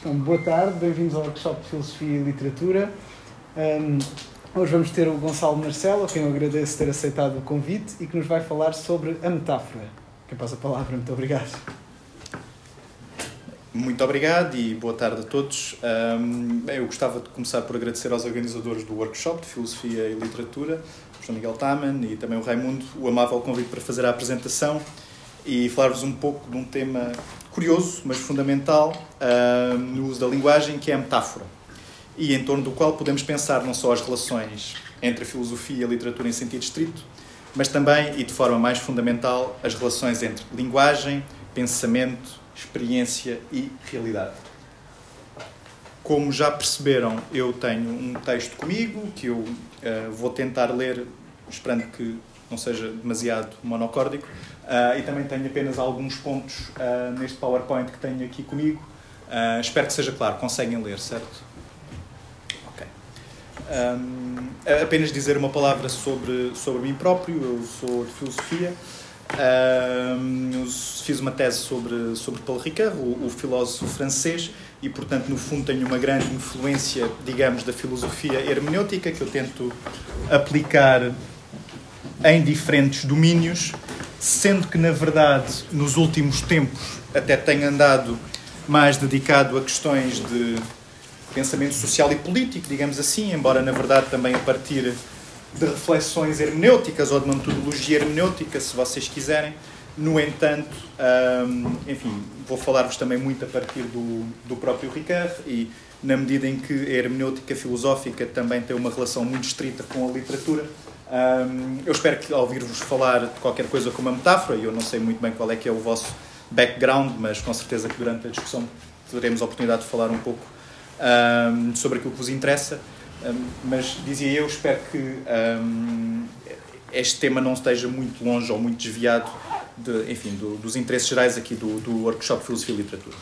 Então, boa tarde, bem-vindos ao workshop de Filosofia e Literatura. Um, hoje vamos ter o Gonçalo Marcelo, a quem eu agradeço ter aceitado o convite e que nos vai falar sobre a metáfora. Quem passa a palavra, muito obrigado. Muito obrigado e boa tarde a todos. Um, eu gostava de começar por agradecer aos organizadores do workshop de Filosofia e Literatura, o João Miguel Taman e também o Raimundo, o amável convite para fazer a apresentação e falar-vos um pouco de um tema curioso, mas fundamental, uh, no uso da linguagem, que é a metáfora. E em torno do qual podemos pensar não só as relações entre a filosofia e a literatura em sentido estrito, mas também, e de forma mais fundamental, as relações entre linguagem, pensamento, experiência e realidade. Como já perceberam, eu tenho um texto comigo que eu uh, vou tentar ler, esperando que não seja demasiado monocórdico, uh, e também tenho apenas alguns pontos uh, neste PowerPoint que tenho aqui comigo. Uh, espero que seja claro, conseguem ler, certo? Ok. Um, apenas dizer uma palavra sobre, sobre mim próprio, eu sou de filosofia. Fiz uma tese sobre, sobre Paul Ricard, o, o filósofo francês, e portanto no fundo tenho uma grande influência, digamos, da filosofia hermenêutica que eu tento aplicar em diferentes domínios, sendo que, na verdade, nos últimos tempos até tenho andado mais dedicado a questões de pensamento social e político, digamos assim, embora, na verdade, também a partir de reflexões hermenêuticas ou de uma metodologia hermenêutica, se vocês quiserem. No entanto, hum, enfim, vou falar-vos também muito a partir do, do próprio Ricard e na medida em que a hermenêutica filosófica também tem uma relação muito estrita com a literatura, um, eu espero que ao ouvir-vos falar de qualquer coisa como uma metáfora, e eu não sei muito bem qual é que é o vosso background, mas com certeza que durante a discussão teremos a oportunidade de falar um pouco um, sobre aquilo que vos interessa. Um, mas dizia eu, espero que este tema não esteja muito longe ou muito desviado de, enfim, do, dos interesses gerais aqui do, do workshop Filosofia e Literatura.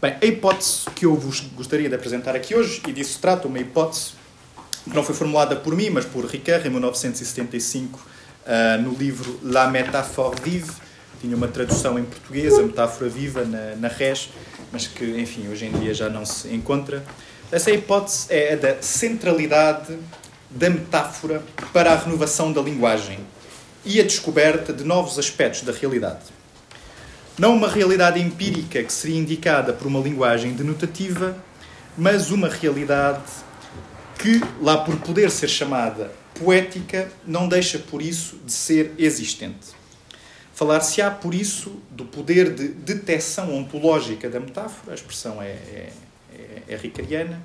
Bem, a hipótese que eu vos gostaria de apresentar aqui hoje, e disso trata, uma hipótese que não foi formulada por mim, mas por Ricard, em 1975, uh, no livro La Métaphore Vive. Tinha uma tradução em português, a metáfora viva, na, na res, mas que, enfim, hoje em dia já não se encontra. Essa hipótese é a da centralidade da metáfora para a renovação da linguagem e a descoberta de novos aspectos da realidade. Não uma realidade empírica que seria indicada por uma linguagem denotativa, mas uma realidade que, lá por poder ser chamada poética, não deixa por isso de ser existente. Falar-se-á, por isso, do poder de detecção ontológica da metáfora, a expressão é, é, é, é ricariana,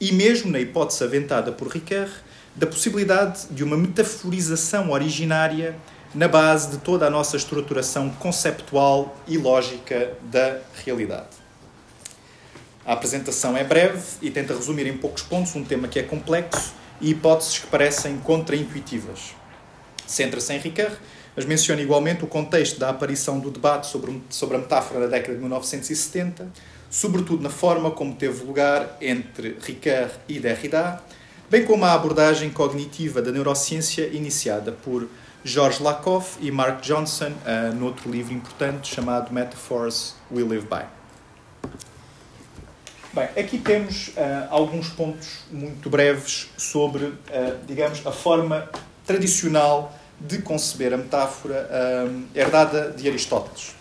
e mesmo na hipótese aventada por Ricard, da possibilidade de uma metaforização originária na base de toda a nossa estruturação conceptual e lógica da realidade. A apresentação é breve e tenta resumir em poucos pontos um tema que é complexo e hipóteses que parecem contraintuitivas. Centra-se em Ricard, mas menciona igualmente o contexto da aparição do debate sobre, a metáfora na década de 1970, sobretudo na forma como teve lugar entre Ricard e Derrida, bem como a abordagem cognitiva da neurociência iniciada por George Lakoff e Mark Johnson uh, no outro livro importante chamado Metaphors We Live By. Bem, aqui temos uh, alguns pontos muito breves sobre, uh, digamos, a forma tradicional de conceber a metáfora uh, herdada de Aristóteles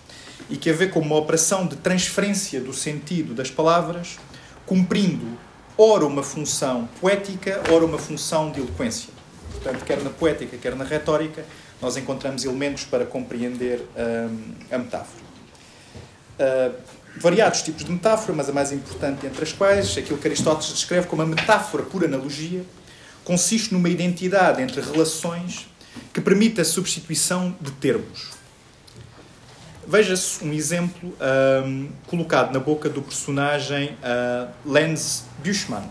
e que a vê como uma operação de transferência do sentido das palavras, cumprindo ora uma função poética, ora uma função de eloquência. Portanto, quer na poética, quer na retórica, nós encontramos elementos para compreender a metáfora variados tipos de metáfora, mas a mais importante entre as quais, aquilo que Aristóteles descreve como a metáfora por analogia, consiste numa identidade entre relações que permite a substituição de termos. Veja-se um exemplo um, colocado na boca do personagem uh, Lenz Buschmann,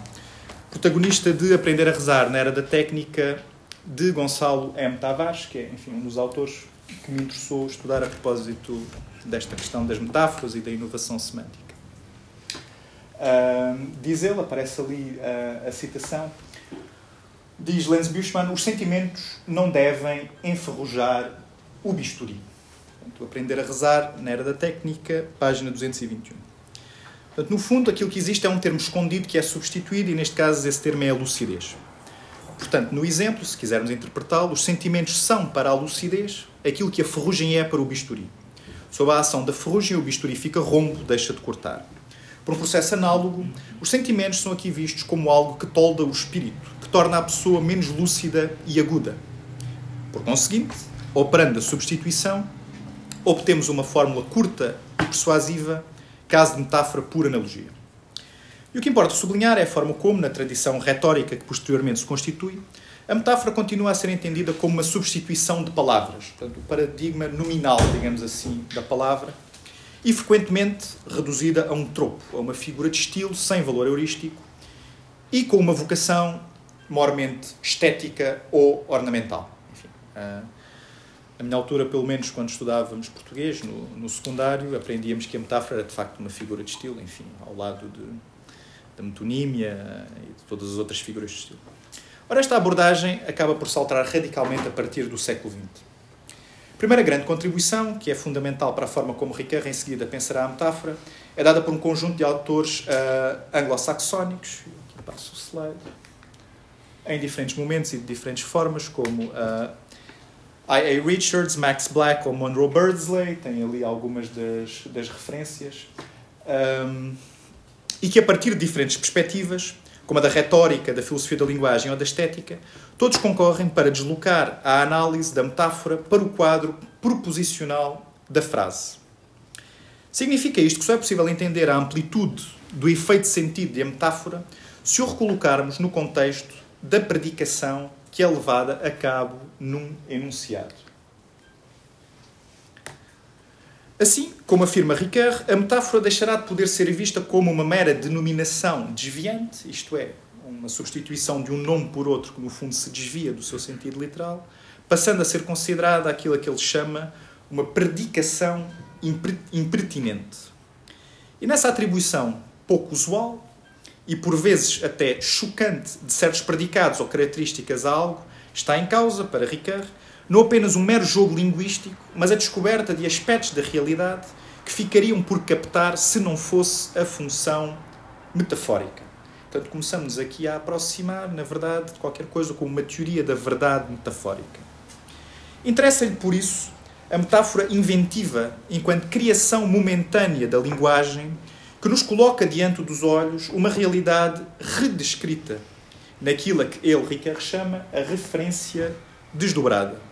protagonista de Aprender a Rezar na Era da Técnica de Gonçalo M. Tavares, que é enfim, um dos autores que me interessou estudar a propósito desta questão das metáforas e da inovação semântica. Uh, diz ele, aparece ali uh, a citação, diz Lenz Buschmann, os sentimentos não devem enferrujar o bisturi. Portanto, aprender a rezar na era da técnica, página 221. Portanto, no fundo, aquilo que existe é um termo escondido que é substituído e, neste caso, esse termo é a lucidez. Portanto, no exemplo, se quisermos interpretá-lo, os sentimentos são para a lucidez aquilo que a ferrugem é para o bisturi. Sob a ação da ferrugem, o bisturi fica rombo, deixa de cortar. Por um processo análogo, os sentimentos são aqui vistos como algo que tolda o espírito, que torna a pessoa menos lúcida e aguda. Por conseguinte, operando a substituição, obtemos uma fórmula curta e persuasiva, caso de metáfora pura analogia. E o que importa sublinhar é a forma como, na tradição retórica que posteriormente se constitui, a metáfora continua a ser entendida como uma substituição de palavras, portanto, o paradigma nominal, digamos assim, da palavra, e frequentemente reduzida a um tropo, a uma figura de estilo sem valor heurístico e com uma vocação mormente estética ou ornamental. Enfim, a minha altura, pelo menos quando estudávamos português no, no secundário, aprendíamos que a metáfora era de facto uma figura de estilo, enfim, ao lado de, da metonímia e de todas as outras figuras de estilo. Ora, esta abordagem acaba por saltar radicalmente a partir do século XX. A primeira grande contribuição, que é fundamental para a forma como Ricard em seguida pensará a metáfora, é dada por um conjunto de autores uh, anglo-saxónicos, aqui passo o slide, em diferentes momentos e de diferentes formas, como uh, I.A. Richards, Max Black ou Monroe Birdsley, tem ali algumas das, das referências, um, e que a partir de diferentes perspectivas como a da retórica, da filosofia da linguagem ou da estética, todos concorrem para deslocar a análise da metáfora para o quadro proposicional da frase. Significa isto que só é possível entender a amplitude do efeito sentido de a metáfora se o recolocarmos no contexto da predicação que é levada a cabo num enunciado. Assim, como afirma Ricard, a metáfora deixará de poder ser vista como uma mera denominação desviante, isto é, uma substituição de um nome por outro que no fundo se desvia do seu sentido literal, passando a ser considerada aquilo que ele chama uma predicação impertinente. E nessa atribuição pouco usual e por vezes até chocante de certos predicados ou características a algo, está em causa, para Ricard, não apenas um mero jogo linguístico, mas a descoberta de aspectos da realidade que ficariam por captar se não fosse a função metafórica. Portanto, começamos aqui a aproximar, na verdade, de qualquer coisa como uma teoria da verdade metafórica. Interessa-lhe, por isso, a metáfora inventiva enquanto criação momentânea da linguagem que nos coloca diante dos olhos uma realidade redescrita naquilo que ele, Ricard, chama a referência desdobrada.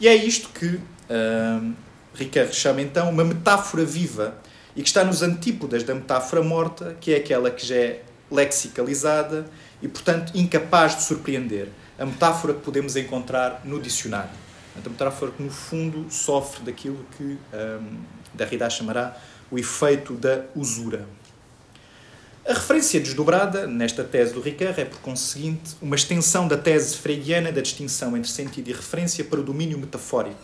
E é isto que uh, Ricard chama então uma metáfora viva e que está nos antípodas da metáfora morta, que é aquela que já é lexicalizada e, portanto, incapaz de surpreender. A metáfora que podemos encontrar no dicionário. A metáfora que, no fundo, sofre daquilo que um, Derrida chamará o efeito da usura. A referência desdobrada nesta tese do Ricard é, por conseguinte, uma extensão da tese freudiana da distinção entre sentido e referência para o domínio metafórico,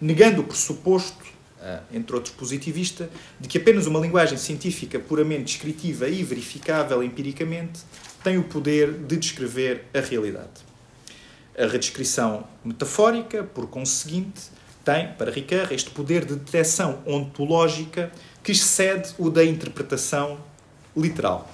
negando o pressuposto, ah, entre outros positivista, de que apenas uma linguagem científica puramente descritiva e verificável empiricamente tem o poder de descrever a realidade. A redescrição metafórica, por conseguinte, tem, para Ricard, este poder de detecção ontológica que excede o da interpretação literal.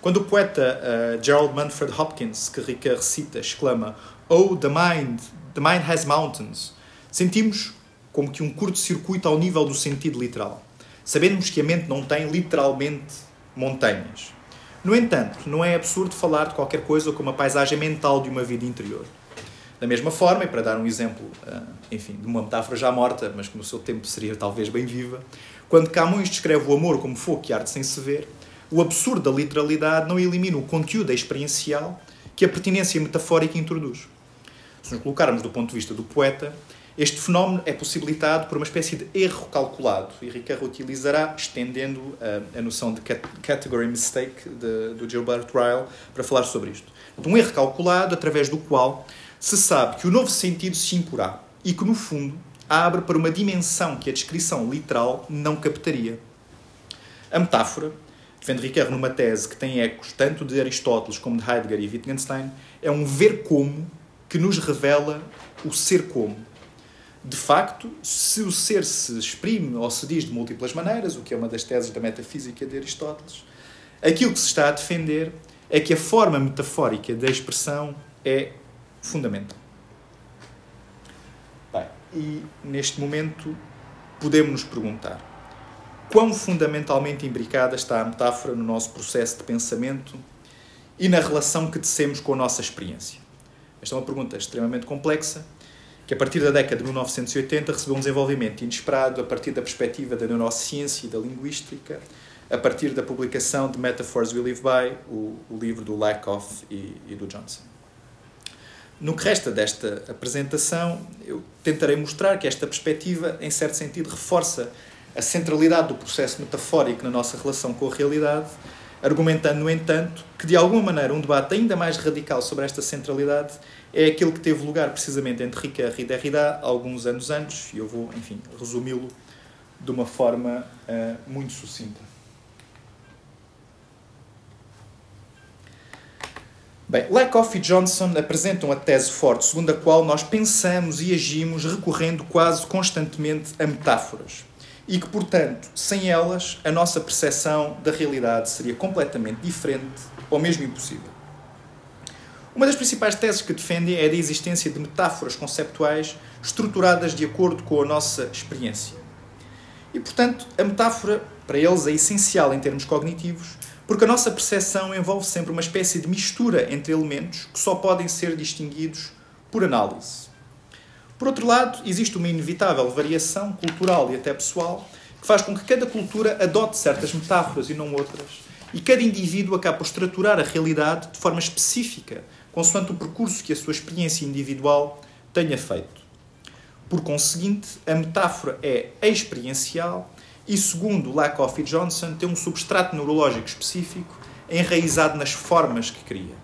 Quando o poeta uh, Gerald Manfred Hopkins, que Ricard cita, exclama Oh, the mind, the mind has mountains, sentimos como que um curto-circuito ao nível do sentido literal. Sabemos que a mente não tem literalmente montanhas. No entanto, não é absurdo falar de qualquer coisa como a paisagem mental de uma vida interior. Da mesma forma, e para dar um exemplo, uh, enfim, de uma metáfora já morta, mas que no seu tempo seria talvez bem viva, quando Camões descreve o amor como fogo que arde sem se ver, o absurdo da literalidade não elimina o conteúdo experiencial que a pertinência metafórica introduz. Se nos colocarmos do ponto de vista do poeta, este fenómeno é possibilitado por uma espécie de erro calculado, e Ricard utilizará, estendendo a, a noção de category mistake de, do Gilbert Ryle, para falar sobre isto. Um erro calculado através do qual se sabe que o novo sentido se imporá e que, no fundo, abre para uma dimensão que a descrição literal não captaria. A metáfora, defende Ricard numa tese que tem ecos tanto de Aristóteles como de Heidegger e Wittgenstein, é um ver como que nos revela o ser como. De facto, se o ser se exprime ou se diz de múltiplas maneiras, o que é uma das teses da metafísica de Aristóteles, aquilo que se está a defender é que a forma metafórica da expressão é fundamental. E neste momento podemos nos perguntar quão fundamentalmente imbricada está a metáfora no nosso processo de pensamento e na relação que tecemos com a nossa experiência. Esta é uma pergunta extremamente complexa que a partir da década de 1980 recebeu um desenvolvimento inesperado a partir da perspectiva da neurociência e da linguística, a partir da publicação de Metaphors We Live By, o, o livro do Lakoff e, e do Johnson. No que resta desta apresentação, eu tentarei mostrar que esta perspectiva, em certo sentido, reforça a centralidade do processo metafórico na nossa relação com a realidade, argumentando, no entanto, que de alguma maneira um debate ainda mais radical sobre esta centralidade é aquele que teve lugar precisamente entre Ricoeur e Derrida alguns anos antes, e eu vou, enfim, resumi-lo de uma forma uh, muito sucinta. Bem, Lakoff e Johnson apresentam a tese forte segundo a qual nós pensamos e agimos recorrendo quase constantemente a metáforas e que, portanto, sem elas, a nossa percepção da realidade seria completamente diferente ou mesmo impossível. Uma das principais teses que defendem é a da existência de metáforas conceptuais estruturadas de acordo com a nossa experiência. E, portanto, a metáfora, para eles, é essencial em termos cognitivos, porque a nossa percepção envolve sempre uma espécie de mistura entre elementos que só podem ser distinguidos por análise. Por outro lado, existe uma inevitável variação cultural e até pessoal que faz com que cada cultura adote certas metáforas e não outras, e cada indivíduo acaba por estruturar a realidade de forma específica consoante o percurso que a sua experiência individual tenha feito. Por conseguinte, a metáfora é experiencial e, segundo Lakoff e Johnson, tem um substrato neurológico específico enraizado nas formas que cria.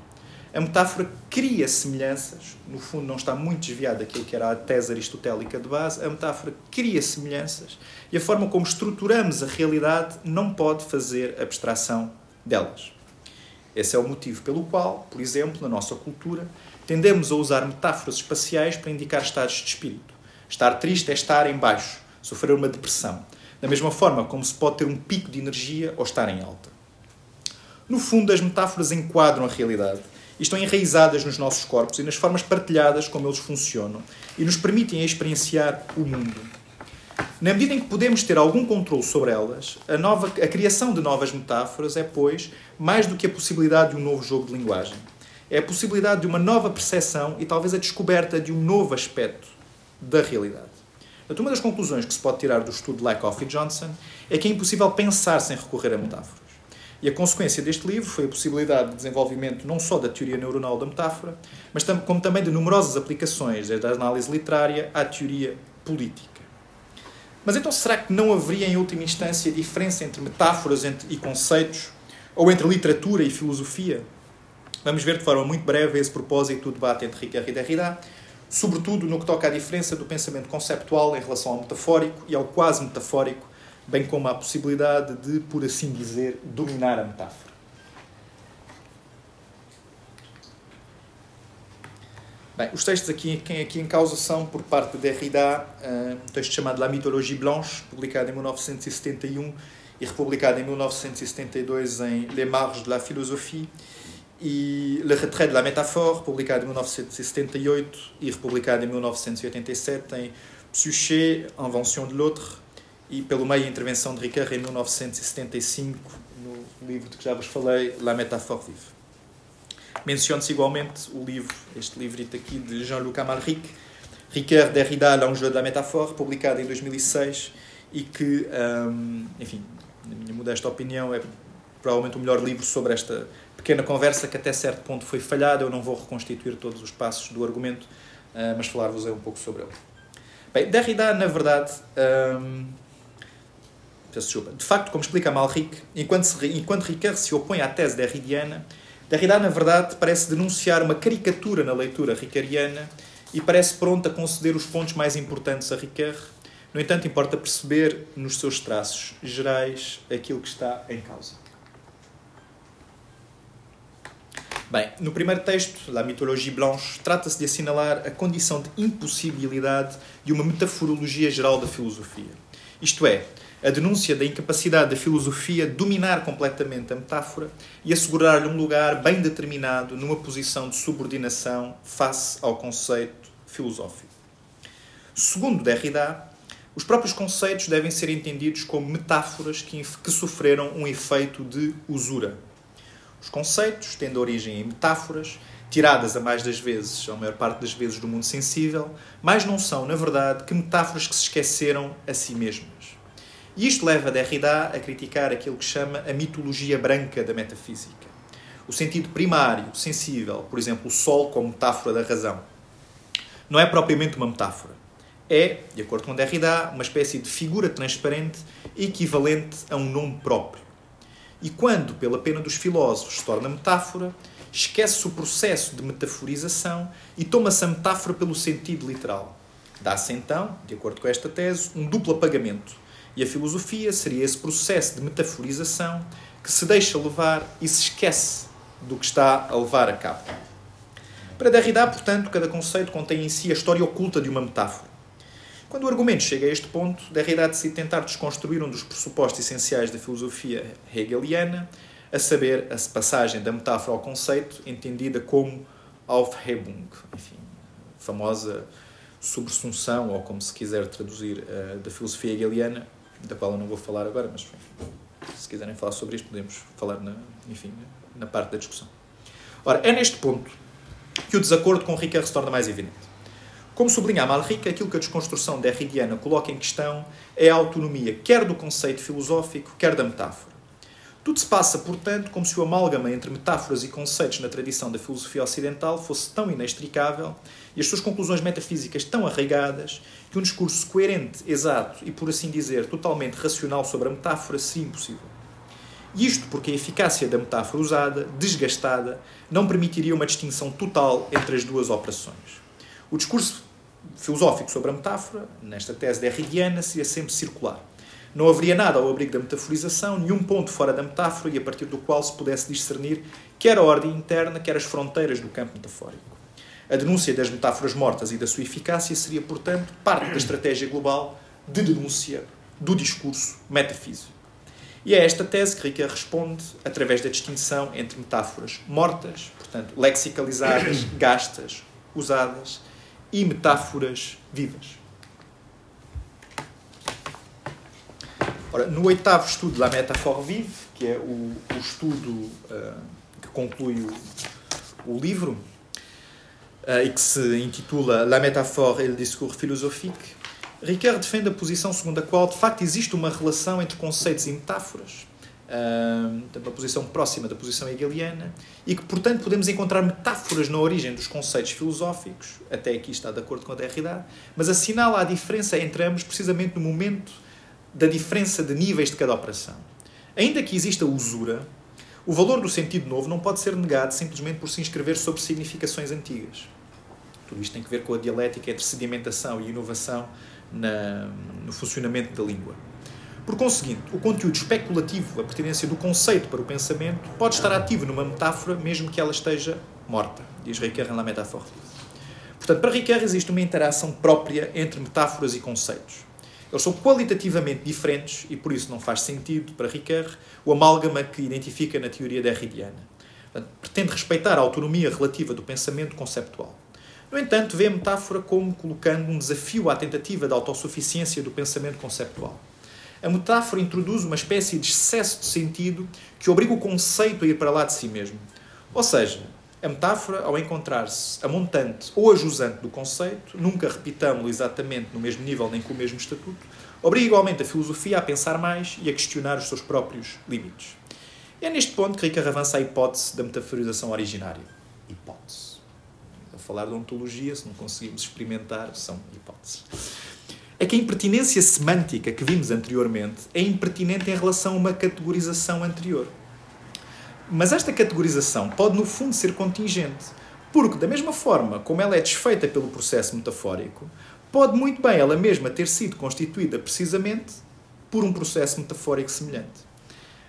A metáfora cria semelhanças, no fundo não está muito desviada daquilo que era a tese aristotélica de base, a metáfora cria semelhanças e a forma como estruturamos a realidade não pode fazer abstração delas. Esse é o motivo pelo qual, por exemplo, na nossa cultura, tendemos a usar metáforas espaciais para indicar estados de espírito. Estar triste é estar em baixo, sofrer uma depressão. Da mesma forma como se pode ter um pico de energia ou estar em alta. No fundo, as metáforas enquadram a realidade e estão enraizadas nos nossos corpos e nas formas partilhadas como eles funcionam e nos permitem experienciar o mundo. Na medida em que podemos ter algum controle sobre elas, a, nova, a criação de novas metáforas é, pois, mais do que a possibilidade de um novo jogo de linguagem. É a possibilidade de uma nova percepção e talvez a descoberta de um novo aspecto da realidade. Portanto, uma das conclusões que se pode tirar do estudo de Lakoff e Johnson é que é impossível pensar sem recorrer a metáforas. E a consequência deste livro foi a possibilidade de desenvolvimento não só da teoria neuronal da metáfora, mas como também de numerosas aplicações, desde a análise literária à teoria política. Mas então será que não haveria, em última instância, diferença entre metáforas e conceitos? Ou entre literatura e filosofia? Vamos ver de forma muito breve esse propósito do debate entre Ricoeur e Derrida, sobretudo no que toca à diferença do pensamento conceptual em relação ao metafórico e ao quase metafórico, bem como à possibilidade de, por assim dizer, dominar a metáfora. Bem, os textos aqui, aqui em causa são, por parte de Derrida, uh, um texto chamado La Mythologie Blanche, publicado em 1971 e republicado em 1972 em Les Marges de la Philosophie, e Le Retrait de la Métaphore, publicado em 1978 e republicado em 1987 em Psyché, Invention de l'Autre, e pelo meio intervenção de Ricoeur em 1975 no livro de que já vos falei, La Métaphore Vive. Mencione-se igualmente o livro, este livrito aqui de Jean-Luc Amalric, Ricoeur, Derrida, L'enjeu da métaphore, publicado em 2006 e que, hum, enfim, na minha modesta opinião, é provavelmente o melhor livro sobre esta pequena conversa que até certo ponto foi falhada. Eu não vou reconstituir todos os passos do argumento, uh, mas falar-vos um pouco sobre ele. Bem, Derrida, na verdade, hum, de facto, como explica Amalric, enquanto, enquanto Ricoeur se opõe à tese derridiana, Derrida, na verdade, parece denunciar uma caricatura na leitura ricariana e parece pronto a conceder os pontos mais importantes a Ricoeur. No entanto, importa perceber nos seus traços gerais aquilo que está em causa. Bem, no primeiro texto, La Mythologie Blanche, trata-se de assinalar a condição de impossibilidade de uma metaforologia geral da filosofia. Isto é, a denúncia da incapacidade da filosofia dominar completamente a metáfora e assegurar-lhe um lugar bem determinado numa posição de subordinação face ao conceito filosófico. Segundo Derrida, os próprios conceitos devem ser entendidos como metáforas que, que sofreram um efeito de usura. Os conceitos têm origem em metáforas, tiradas a mais das vezes, a maior parte das vezes, do mundo sensível, mas não são, na verdade, que metáforas que se esqueceram a si mesmas. E isto leva Derrida a criticar aquilo que chama a mitologia branca da metafísica. O sentido primário, sensível, por exemplo, o sol como metáfora da razão, não é propriamente uma metáfora. É, de acordo com Derrida, uma espécie de figura transparente equivalente a um nome próprio. E quando, pela pena dos filósofos, se torna metáfora, esquece-se o processo de metaforização e toma-se a metáfora pelo sentido literal. Dá-se então, de acordo com esta tese, um duplo apagamento e a filosofia seria esse processo de metaforização que se deixa levar e se esquece do que está a levar a cabo. Para Derrida, portanto, cada conceito contém em si a história oculta de uma metáfora. Quando o argumento chega a este ponto, Derrida decide tentar desconstruir um dos pressupostos essenciais da filosofia hegeliana, a saber, a passagem da metáfora ao conceito, entendida como Aufhebung, enfim, famosa subsunção, ou como se quiser traduzir, uh, da filosofia hegeliana, da qual eu não vou falar agora, mas enfim, se quiserem falar sobre isto, podemos falar na, enfim, na parte da discussão. Ora, é neste ponto que o desacordo com Rica se torna mais evidente. Como sublinha Amalric, aquilo que a desconstrução derridiana coloca em questão é a autonomia quer do conceito filosófico, quer da metáfora. Tudo se passa, portanto, como se o amálgama entre metáforas e conceitos na tradição da filosofia ocidental fosse tão inextricável e as suas conclusões metafísicas tão arraigadas que um discurso coerente, exato e, por assim dizer, totalmente racional sobre a metáfora seria impossível. Isto porque a eficácia da metáfora usada, desgastada, não permitiria uma distinção total entre as duas operações. O discurso filosófico sobre a metáfora, nesta tese derridiana, seria sempre circular não haveria nada ao abrigo da metaforização, nenhum ponto fora da metáfora e a partir do qual se pudesse discernir quer a ordem interna, quer as fronteiras do campo metafórico. A denúncia das metáforas mortas e da sua eficácia seria, portanto, parte da estratégia global de denúncia do discurso metafísico. E é esta tese que Rica responde através da distinção entre metáforas mortas, portanto, lexicalizadas, gastas, usadas, e metáforas vivas. Ora, no oitavo estudo La Métaphore Vive, que é o, o estudo uh, que conclui o, o livro, uh, e que se intitula La Métaphore et le discours philosophique, Ricard defende a posição segundo a qual, de facto, existe uma relação entre conceitos e metáforas, uma posição próxima da posição hegeliana, e que, portanto, podemos encontrar metáforas na origem dos conceitos filosóficos, até aqui está de acordo com a Derrida, mas assinala a diferença entre ambos precisamente no momento da diferença de níveis de cada operação. Ainda que exista usura, o valor do sentido novo não pode ser negado simplesmente por se inscrever sobre significações antigas. Tudo isto tem que ver com a dialética entre sedimentação e inovação na, no funcionamento da língua. Por conseguinte, o conteúdo especulativo, a pertinência do conceito para o pensamento, pode estar ativo numa metáfora mesmo que ela esteja morta, diz Ricoeur La Métaphore. Portanto, para Ricoeur existe uma interação própria entre metáforas e conceitos. Eles são qualitativamente diferentes e por isso não faz sentido para Ricoeur o amálgama que identifica na teoria derridiana. Pretende respeitar a autonomia relativa do pensamento conceptual. No entanto, vê a metáfora como colocando um desafio à tentativa da autossuficiência do pensamento conceptual. A metáfora introduz uma espécie de excesso de sentido que obriga o conceito a ir para lá de si mesmo. Ou seja, a metáfora, ao encontrar-se a montante ou a jusante do conceito, nunca repitamos exatamente no mesmo nível nem com o mesmo estatuto, obriga igualmente a filosofia a pensar mais e a questionar os seus próprios limites. É neste ponto que Ricard avança a hipótese da metaforização originária. Hipótese. A falar de ontologia, se não conseguimos experimentar, são hipóteses. É que a impertinência semântica que vimos anteriormente é impertinente em relação a uma categorização anterior. Mas esta categorização pode, no fundo, ser contingente, porque, da mesma forma como ela é desfeita pelo processo metafórico, pode muito bem ela mesma ter sido constituída precisamente por um processo metafórico semelhante.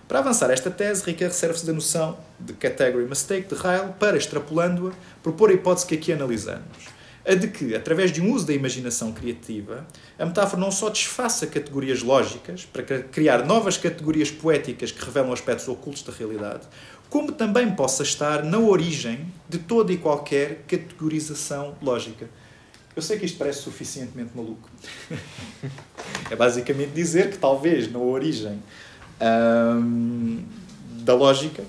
Para avançar esta tese, Ricoeur serve-se da noção de category mistake de Ryle para, extrapolando-a, propor a hipótese que aqui analisamos. A de que, através de um uso da imaginação criativa, a metáfora não só desfaça categorias lógicas para criar novas categorias poéticas que revelam aspectos ocultos da realidade, como também possa estar na origem de toda e qualquer categorização lógica. Eu sei que isto parece suficientemente maluco. é basicamente dizer que talvez na origem hum, da lógica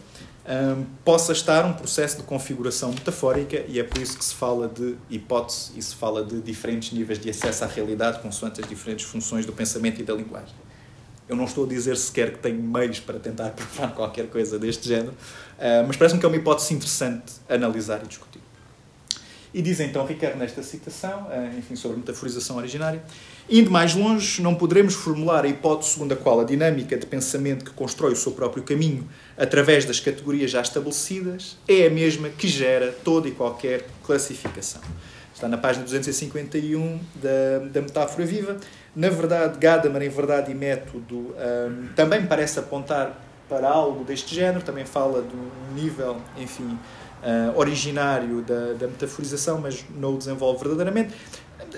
hum, possa estar um processo de configuração metafórica e é por isso que se fala de hipótese e se fala de diferentes níveis de acesso à realidade consoante as diferentes funções do pensamento e da linguagem. Eu não estou a dizer sequer que tenho meios para tentar provar qualquer coisa deste género, uh, mas parece-me que é uma hipótese interessante analisar e discutir. E diz então Ricardo nesta citação, eh, enfim, sobre metaforização originária, indo mais longe, não poderemos formular a hipótese segundo a qual a dinâmica de pensamento que constrói o seu próprio caminho através das categorias já estabelecidas é a mesma que gera toda e qualquer classificação. Está na página 251 da, da Metáfora Viva. Na verdade, Gadamer, em Verdade e Método, um, ehm, também parece apontar para algo deste género, também fala de um nível, enfim, uh, originário da, da metaforização, mas não o desenvolve verdadeiramente.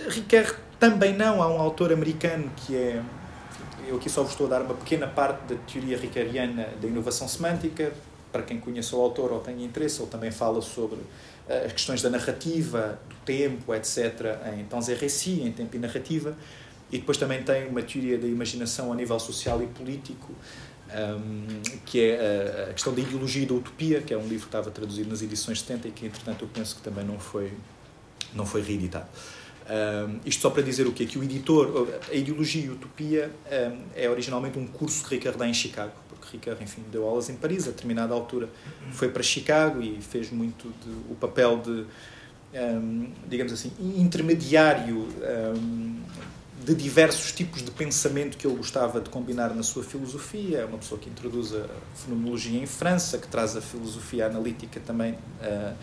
Ricoeur também não. Há um autor americano que é. Eu aqui só vos estou a dar uma pequena parte da teoria ricoeuriana da inovação semântica. Para quem conhece o autor ou tenha interesse, ele também fala sobre uh, as questões da narrativa, do tempo, etc., em tons récit, em tempo e narrativa. E depois também tem uma teoria da imaginação a nível social e político, um, que é a, questão da ideologia e da utopia, que é um livro que estava traduzido nas edições 70 e que, entretanto, eu penso que também não foi, não foi reeditado. Um, isto só para dizer o quê? Que o editor, a ideologia e a utopia um, é originalmente um curso de Ricardo em Chicago, porque Ricardo, enfim, deu aulas em Paris, a determinada altura foi para Chicago e fez muito de, o papel de, digamos assim, intermediário de diversos tipos de pensamento que ele gostava de combinar na sua filosofia. É uma pessoa que introduz a fenomenologia em França, que traz a filosofia analítica também a,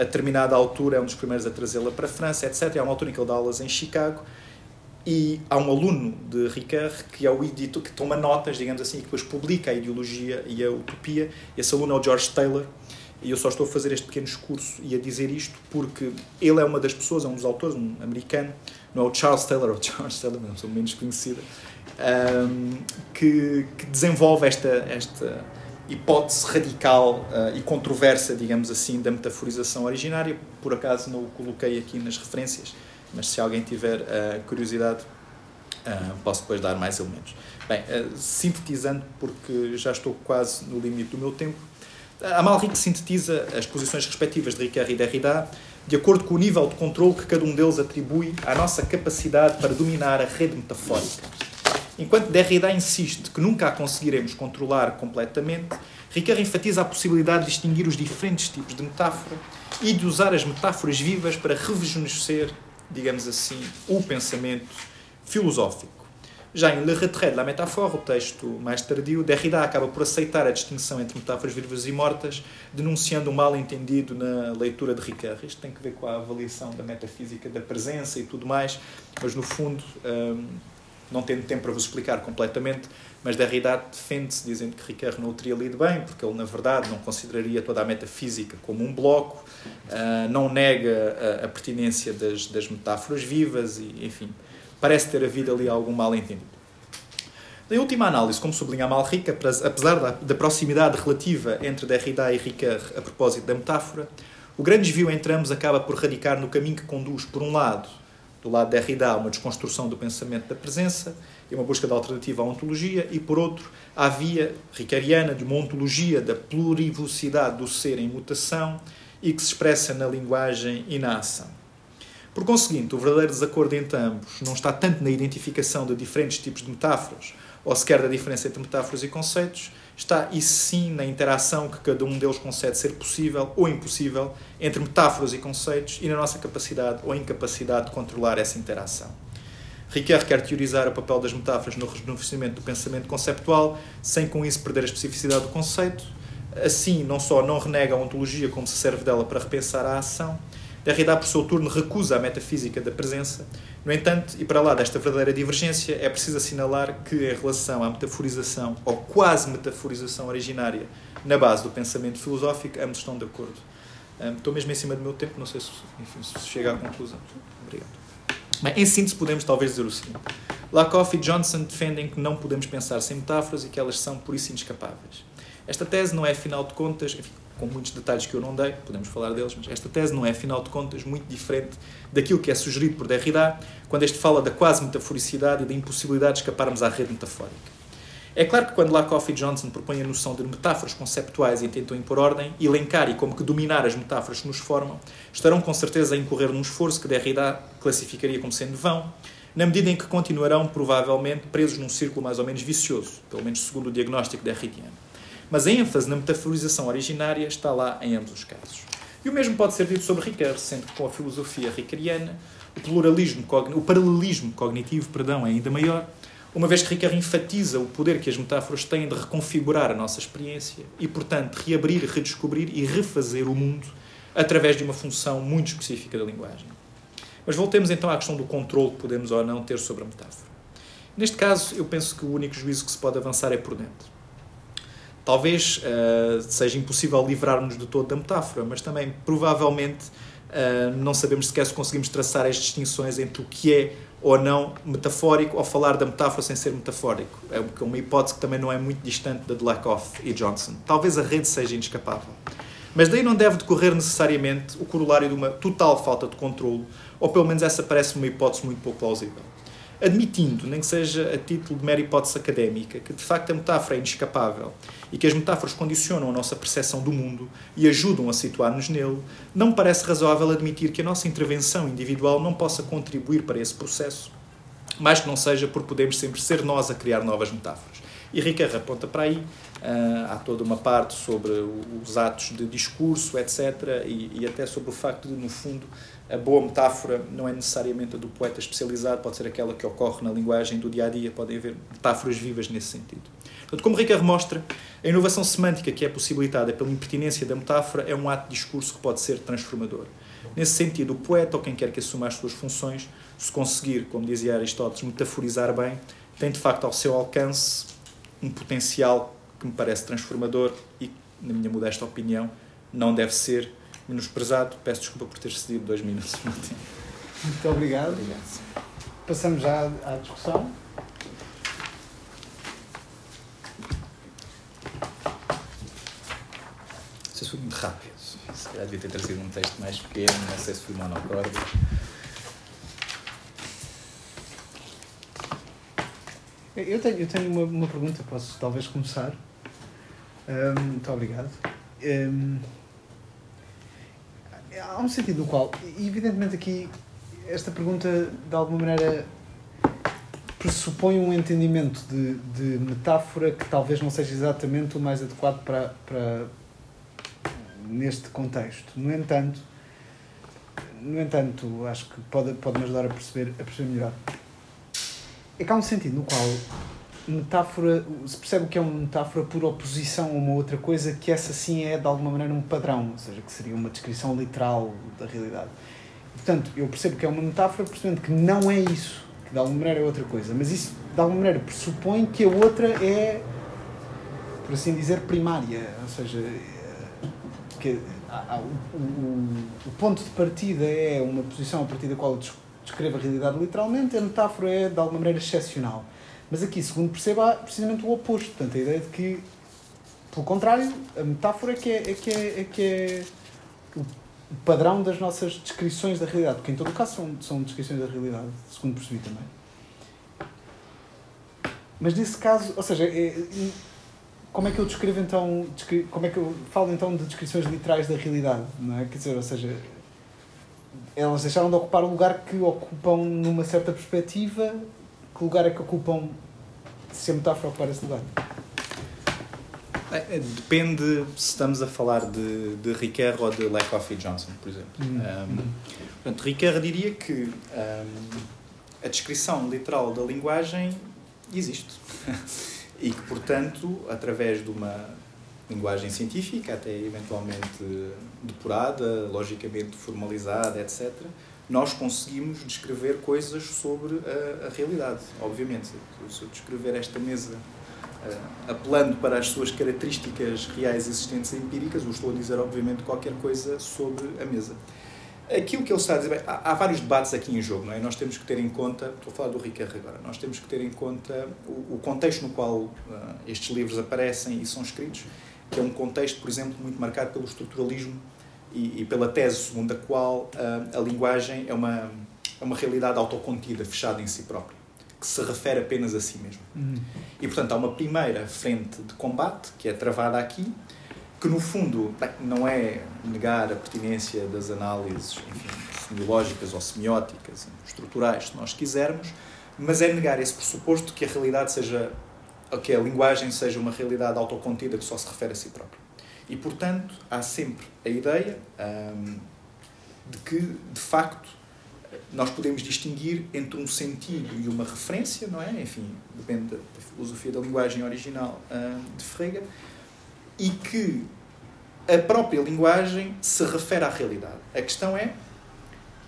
a determinada altura, é um dos primeiros a trazê-la para a França, etc. Há uma altura em que ele dá aulas em Chicago e há um aluno de Ricard que é o editor, que toma notas, digamos assim, e que depois publica a ideologia e a utopia. Esse aluno é o George Taylor, e eu só estou a fazer este pequeno discurso e a dizer isto porque ele é uma das pessoas, é um dos autores, um americano, não é o Charles Taylor, ou o Charles Taylor, uma pessoa menos conhecida, um, que, que, desenvolve esta, esta hipótese radical uh, e controversa, digamos assim, da metaforização originária. Por acaso não o coloquei aqui nas referências, mas se alguém tiver uh, curiosidade, uh, posso depois dar mais elementos. Bem, sintetizando, porque já estou quase no limite do meu tempo, a Malric sintetiza as posições respectivas de Ricard e Derrida de acordo com o nível de controle que cada um deles atribui à nossa capacidade para dominar a rede metafórica. Enquanto Derrida insiste que nunca a conseguiremos controlar completamente, Ricard enfatiza a possibilidade de distinguir os diferentes tipos de metáfora e de usar as metáforas vivas para rejuvenescer, digamos assim, o pensamento filosófico. Já em Le Retrait de la Métaphore, o texto mais tardio, Derrida acaba por aceitar a distinção entre metáforas vivas e mortas, denunciando um mal-entendido na leitura de Ricard. Isto tem que ver com a avaliação da metafísica da presença e tudo mais, mas no fundo, hum, não tendo tempo para vos explicar completamente, mas Derrida defende-se dizendo que Ricard não o teria lido bem, porque ele, na verdade, não consideraria toda a metafísica como um bloco, hum, não nega a pertinência das, das metáforas vivas e, enfim parece ter havido ali algum mal-entendido. Em última análise, como sublinha Malric, apesar da, da proximidade relativa entre Derrida e Ricard a propósito da metáfora, o grande desvio entre ambos acaba por radicar no caminho que conduz, por um lado, do lado de Derrida, a uma desconstrução do pensamento da presença e uma busca de alternativa à ontologia, e por outro, à via ricariana de uma ontologia da plurivocidade do ser em mutação e que se expressa na linguagem e na ação. Por conseguinte, o verdadeiro desacordo entre ambos não está tanto na identificação de diferentes tipos de metáforas, ou sequer da diferença entre metáforas e conceitos, está e sim na interação que cada um deles concede ser possível ou impossível entre metáforas e conceitos e na nossa capacidade ou incapacidade de controlar essa interação. Ricoeur quer teorizar o papel das metáforas no rejuvenescimento do pensamento conceptual, sem com isso perder a especificidade do conceito. Assim, não só não renega a ontologia como se serve dela para repensar a ação, Derrida, por seu turno, recusa a metafísica da presença. No entanto, e para lá desta verdadeira divergência, é preciso assinalar que, em relação à metaforização, ou quase metaforização originária, na base do pensamento filosófico, ambos estão de acordo. Um, estou mesmo em cima do meu tempo, não sei se, enfim, se chega à conclusão. Obrigado. Bem, em síntese, podemos talvez dizer o seguinte. Lakoff e Johnson defendem que não podemos pensar sem metáforas e que elas são por isso inescapáveis. Esta tese não é, afinal de contas, enfim, com muitos detalhes que eu não dei, podemos falar deles, mas esta tese não é, afinal de contas, muito diferente daquilo que é sugerido por Derrida, quando este fala da quase metaforicidade e da impossibilidade de escaparmos à rede metafórica. É claro que quando Lakoff e Johnson propõem a noção de metáforas conceptuais e tentam impor ordem, elencar e como que dominar as metáforas que nos formam, estarão com certeza a incorrer num esforço que Derrida classificaria como sendo vão, na medida em que continuarão provavelmente presos num círculo mais ou menos vicioso, pelo menos segundo o diagnóstico derridiano. Mas a ênfase na metaforização originária está lá em ambos os casos. E o mesmo pode ser dito sobre Ricoeur, sendo que com a filosofia ricariana o, pluralismo, o paralelismo cognitivo perdão, é ainda maior, uma vez que Ricoeur enfatiza o poder que as metáforas têm de reconfigurar a nossa experiência e, portanto, reabrir, redescobrir e refazer o mundo através de uma função muito específica da linguagem. Mas voltemos então à questão do controle que podemos ou não ter sobre a metáfora. Neste caso, eu penso que o único juízo que se pode avançar é por dentro. Talvez uh, seja impossível livrarmos de todo da metáfora, mas também, provavelmente, uh, não sabemos sequer se conseguimos traçar as distinções entre o que é ou não metafórico ou falar da metáfora sem ser metafórico. É uma hipótese que também não é muito distante da de Lakoff e Johnson. Talvez a rede seja inescapável. Mas daí não deve decorrer necessariamente o corolário de uma total falta de controle, ou pelo menos essa parece uma hipótese muito pouco plausível admitindo, nem que seja a título de mera hipótese académica, que de facto a metáfora é inescapável e que as metáforas condicionam a nossa percepção do mundo e ajudam a situar-nos nele, não parece razoável admitir que a nossa intervenção individual não possa contribuir para esse processo, mais que não seja por podermos sempre ser nós a criar novas metáforas. E Ricardo aponta para aí, há toda uma parte sobre os atos de discurso, etc., e, e até sobre o facto de, no fundo, a boa metáfora não é necessariamente a do poeta especializado, pode ser aquela que ocorre na linguagem do dia a dia, podem haver metáforas vivas nesse sentido. Portanto, como Ricardo mostra, a inovação semântica que é possibilitada pela impertinência da metáfora é um ato de discurso que pode ser transformador. Nesse sentido, o poeta, ou quem quer que assuma as suas funções, se conseguir, como dizia Aristóteles, metaforizar bem, tem de facto ao seu alcance um potencial que me parece transformador e, na minha modesta opinião, não deve ser menosprezado. Peço desculpa por ter cedido dois minutos Muito obrigado. obrigado. Passamos já à, discussão. Não sei se foi muito rápido. Se calhar devia ter trazido um texto mais pequeno, não sei se fui monocorde. Eu tenho, eu tenho uma, uma pergunta, posso talvez começar. Um, muito obrigado. Um, há um sentido no qual, evidentemente aqui, esta pergunta de alguma maneira pressupõe um entendimento de, de metáfora que talvez não seja exatamente o mais adequado para, para neste contexto. No entanto, no entanto, acho que pode, pode me ajudar a perceber, a perceber melhor. É que há um sentido no qual metáfora, se percebe que é uma metáfora por oposição a uma outra coisa que essa sim é de alguma maneira um padrão, ou seja, que seria uma descrição literal da realidade. Portanto, eu percebo que é uma metáfora percebendo que não é isso, que de alguma maneira é outra coisa, mas isso de alguma maneira pressupõe que a outra é, por assim dizer, primária, ou seja, que o, o, ponto de partida é uma posição a partir da qual eu descrevo a realidade literalmente, a metáfora é de alguma maneira excepcional. Mas aqui, segundo percebo, há precisamente o oposto. Portanto, a ideia de que, pelo contrário, a metáfora é que é, é, que é, é, que é o padrão das nossas descrições da realidade. Porque, em todo o caso, são, são descrições da realidade, segundo percebi também. Mas nesse caso, ou seja, é, como é que eu descrevo então, como é que eu falo então de descrições literais da realidade, não é? Quer dizer, ou seja, elas deixaram de ocupar o lugar que ocupam numa certa perspectiva que lugar é que ocupam se a metáfora ocupar esse lugar? É, é, depende se estamos a falar de, de Ricoeur ou de Lakoff e Johnson, por exemplo. Uhum. Um, portanto, Ricoeur diria que um, a descrição literal da linguagem existe. e que, portanto, através de uma linguagem científica, até eventualmente depurada, logicamente formalizada, etc., nós conseguimos descrever coisas sobre a, a realidade, obviamente. Se eu descrever esta mesa uh, apelando para as suas características reais existentes empíricas, eu estou a dizer, obviamente, qualquer coisa sobre a mesa. Aquilo que ele está a dizer, bem, há, há, vários debates aqui em jogo, não é? Nós temos que ter em conta, estou a falar do Ricardo agora, nós temos que ter em conta o, o contexto no qual uh, estes livros aparecem e são escritos, que é um contexto, por exemplo, muito marcado pelo estruturalismo e, e pela tese segundo a qual uh, a linguagem é uma, é uma realidade autocontida, fechada em si própria, que se refere apenas a si mesmo. Uhum. E, portanto, há uma primeira frente de combate, que é travada aqui, que no fundo não é negar a pertinência das análises enfim, semiológicas ou semióticas, estruturais, se nós quisermos, mas é negar esse pressuposto que a realidade seja, que a linguagem seja uma realidade autocontida que só se refere a si própria. E, portanto, há sempre a ideia hum, de que, de facto, nós podemos distinguir entre um sentido e uma referência, não é? Enfim, depende da filosofia da linguagem original hum, de Frege, e que a própria linguagem se refere à realidade. A questão é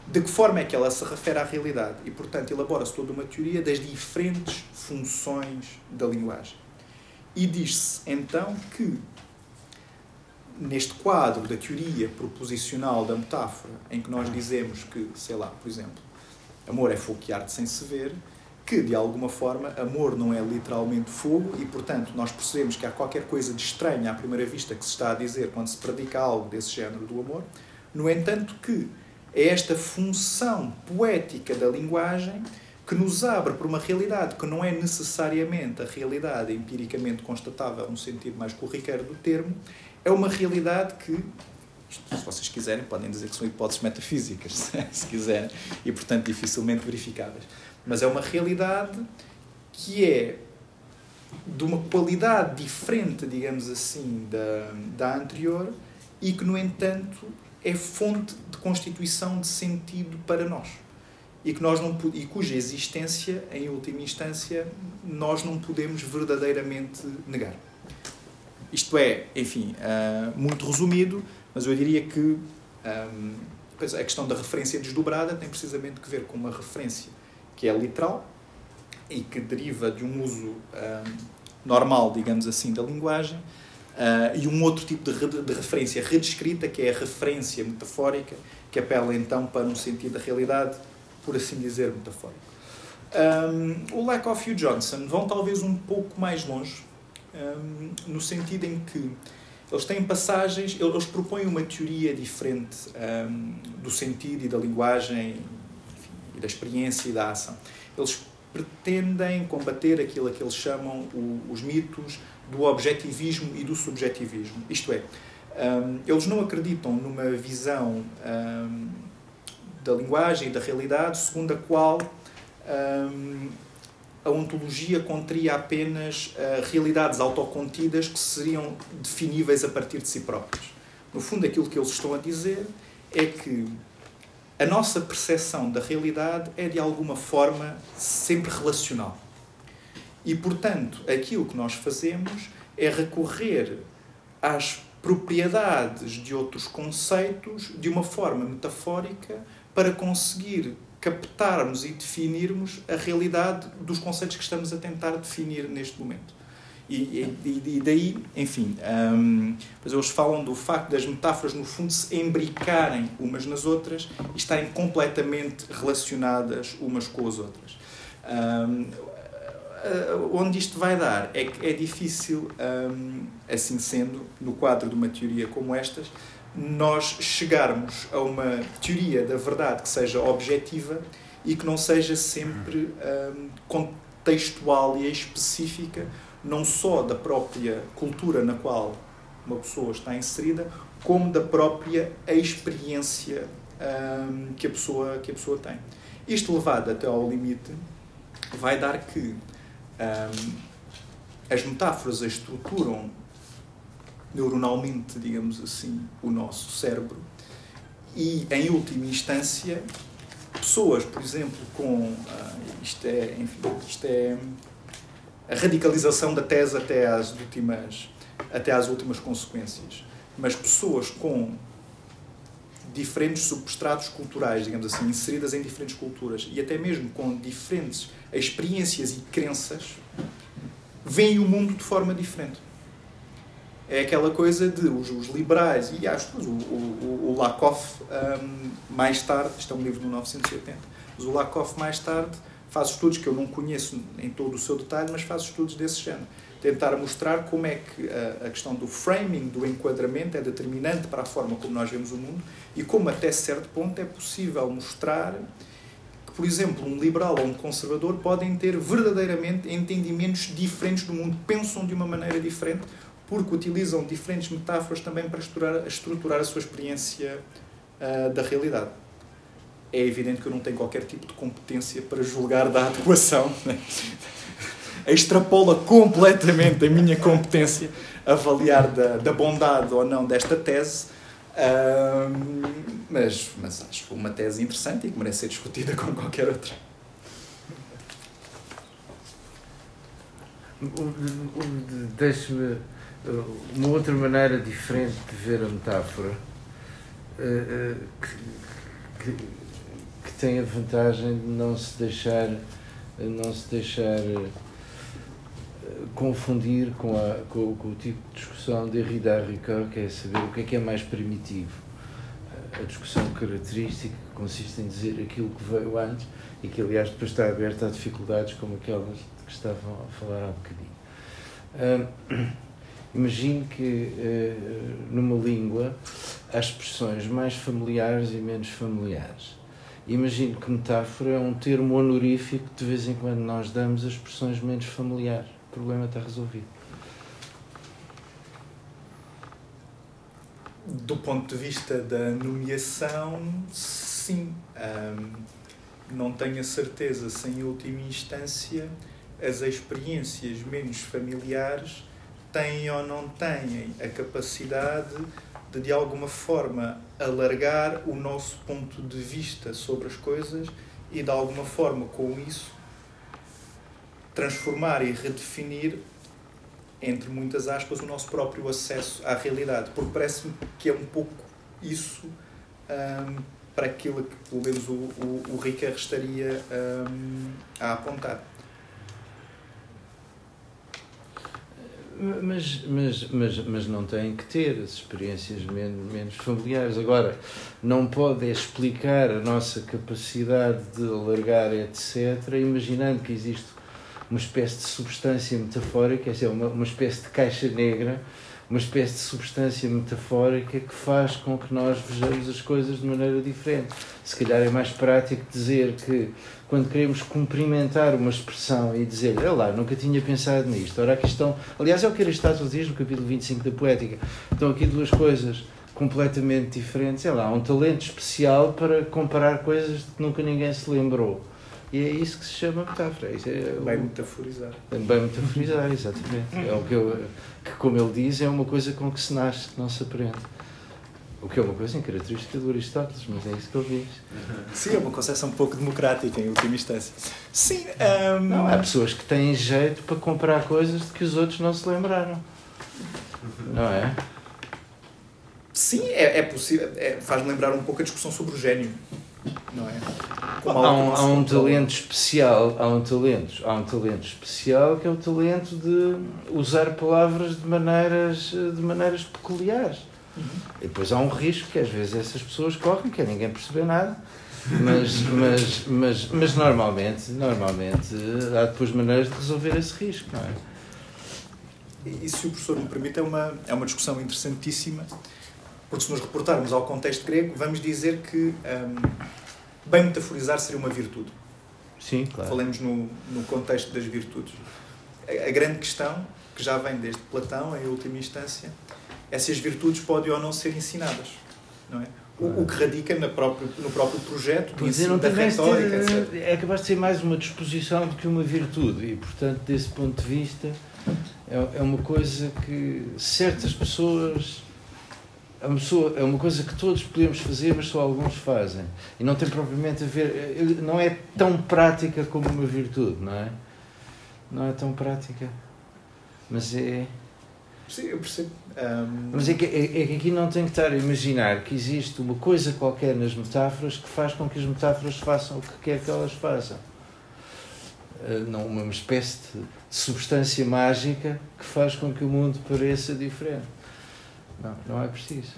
de que forma é que ela se refere à realidade e, portanto, elabora-se toda uma teoria das diferentes funções da linguagem. E diz-se, então, que neste quadro da teoria proposicional da metáfora, em que nós dizemos que, sei lá, por exemplo, amor é fogo que arde sem se ver, que, de alguma forma, amor não é literalmente fogo e, portanto, nós percebemos que há qualquer coisa de estranha à primeira vista que se está a dizer quando se predica algo desse género do amor. No entanto, que é esta função poética da linguagem que nos abre para uma realidade que não é necessariamente a realidade empiricamente constatável no sentido mais corriqueiro do termo, é uma realidade que se vocês quiserem, podem dizer que são hipóteses metafísicas, se quiserem, e portanto dificilmente verificáveis. Mas é uma realidade que é de uma qualidade diferente, digamos assim, da, da anterior e que, no entanto, é fonte de constituição de sentido para nós. E, que nós não, e cuja existência, em última instância, nós não podemos verdadeiramente negar. Isto é, enfim, uh, muito resumido, mas eu diria que um, a questão da referência desdobrada tem precisamente que ver com uma referência que é literal e que deriva de um uso um, normal, digamos assim, da linguagem, uh, e um outro tipo de, de referência redescrita, que é a referência metafórica, que apela então para um sentido da realidade, por assim dizer, metafórico. Um, o Lakoff e o Johnson vão talvez um pouco mais longe, um, no sentido em que eles têm passagens, eles propõem uma teoria diferente um, do sentido e da linguagem da experiência e da ação. Eles pretendem combater aquilo que eles chamam o, os mitos do objetivismo e do subjetivismo. Isto é, um, eles não acreditam numa visão um, da linguagem e da realidade segundo a qual a ontologia conteria apenas uh, realidades autocontidas que seriam definíveis a partir de si próprias. No fundo, aquilo que eles estão a dizer é que a nossa percepção da realidade é de alguma forma sempre relacional. E, portanto, aquilo que nós fazemos é recorrer às propriedades de outros conceitos de uma forma metafórica para conseguir captarmos e definirmos a realidade dos conceitos que estamos a tentar definir neste momento. E, e, e daí, enfim, um, pois eles falam do facto das metáforas, no fundo, se embricarem umas nas outras e estarem completamente relacionadas umas com as outras. Um, onde isto vai dar é que é difícil, um, assim sendo, no quadro de uma teoria como estas, nós chegarmos a uma teoria da verdade que seja objetiva e que não seja sempre um, contextual e específica não só da própria cultura na qual uma pessoa está inserida, como da própria experiência um, que, a pessoa, que a pessoa tem. Isto levado até ao limite vai dar que um, as metáforas estruturam neuronalmente, digamos assim, o nosso cérebro e, em última instância, pessoas, por exemplo, com. Uh, isto é, enfim, isto é a radicalização da tese até às últimas, até às últimas consequências. Mas pessoas com diferentes substratos culturais, digamos assim, inseridas em diferentes culturas e até mesmo com diferentes experiências e crenças, veem o mundo de forma diferente. É aquela coisa de os, os liberais, e acho que o, o, o Lakoff, um, mais tarde, isto é um livro de 1980, mas o Lakoff, mais tarde, faz estudos que eu não conheço em todo o seu detalhe, mas faz estudos desse género. Tentar mostrar como é que a, a questão do framing, do enquadramento, é determinante para a forma como nós vemos o mundo e como, até certo ponto, é possível mostrar que, por exemplo, um liberal ou um conservador podem ter verdadeiramente entendimentos diferentes do mundo, pensam de uma maneira diferente, porque utilizam diferentes metáforas também para estruturar, estruturar a sua experiência uh, da realidade é evidente que eu não tenho qualquer tipo de competência para julgar da adequação. Né? Extrapola completamente a minha competência avaliar da, da bondade ou não desta tese, mas, mas acho uma tese interessante e que merece ser discutida como qualquer outra. Deixe-me uma outra maneira diferente de ver a metáfora. Uh, uh, que, que que tem a vantagem de não se deixar não se deixar eh, confundir com, a, com, com, o tipo de discussão de Derrida Ricoeur, que é saber o que é que é mais primitivo. A discussão característica que consiste em dizer aquilo que veio antes e que, aliás, depois está aberta a dificuldades como aquelas de que estavam a falar há bocadinho. Um, imagine que uh, numa língua há expressões mais familiares e menos familiares Imagino que metáfora é um termo honorífico que de vez em quando nós damos a expressões menos familiares. O problema está resolvido. Do ponto de vista da nomeação, sim. Um, não tenho a certeza se, em última instância, as experiências menos familiares têm ou não têm a capacidade de, de alguma forma, alargar o nosso ponto de vista sobre as coisas e, de alguma forma, com isso, transformar e redefinir, entre muitas aspas, o nosso próprio acesso à realidade. Porque parece-me que é um pouco isso um, para aquilo que, pelo menos, o, o, o Ricard estaria um, a apontar. Mas, mas, mas, mas não têm que ter as experiências menos, menos familiares. Agora, não pode explicar a nossa capacidade de alargar, etc., imaginando que existe uma espécie de substância metafórica, é uma, uma espécie de caixa negra, uma espécie de substância metafórica que faz com que nós vejamos as coisas de maneira diferente. Se calhar é mais prático dizer que quando queremos cumprimentar uma expressão e dizer, olha lá, nunca tinha pensado nisto. Ora, aqui estão, aliás, é o que Aristóteles diz no capítulo 25 da Poética. Estão aqui duas coisas completamente diferentes. É lá, um talento especial para comparar coisas que nunca ninguém se lembrou. E é isso que se chama metáfora. Isso é bem metaforizar. Bem metaforizar, exatamente. É o que, eu, que, como ele diz, é uma coisa com que se nasce, que não se aprende. O que é uma coisa característica do Aristóteles, mas é isso que ele diz. Sim, é uma concepção um pouco democrática, em última instância. Sim. Um... Não, há pessoas que têm jeito para comprar coisas de que os outros não se lembraram. Não é? Sim, é, é possível. É, Faz-me lembrar um pouco a discussão sobre o gênio. Não é? há um, há um talento especial, há um talento, há um talento especial que é o talento de usar palavras de maneiras, de maneiras peculiares Uhum. E depois há um risco que às vezes essas pessoas correm, que é ninguém perceber nada. Mas, mas, mas, mas normalmente, normalmente há depois maneiras de resolver esse risco, não é? E, se o professor me permite, é uma, é uma discussão interessantíssima, porque se nos reportarmos ao contexto grego, vamos dizer que um, bem metaforizar seria uma virtude. Sim, claro. Falemos no, no contexto das virtudes. A, a grande questão, que já vem desde Platão, em última instância, essas virtudes podem ou não ser ensinadas. Não é? O, que radica na próprio, no próprio projeto de ensino da retórica, etc. É capaz de ser mais uma disposição do que uma virtude e, portanto, desse ponto de vista, é, é uma coisa que certas pessoas é uma, pessoa, é uma coisa que todos podemos fazer, mas só alguns fazem. E não tem propriamente a ver. Não é tão prática como uma virtude, não é? Não é tão prática. Mas é, Sim, eu percebo. Um... Mas é que, é, é que aqui não tem que estar a imaginar que existe uma coisa qualquer nas metáforas que faz com que as metáforas façam o que quer que elas façam. Uh, não uma espécie de substância mágica que faz com que o mundo pareça diferente. Não, não é preciso.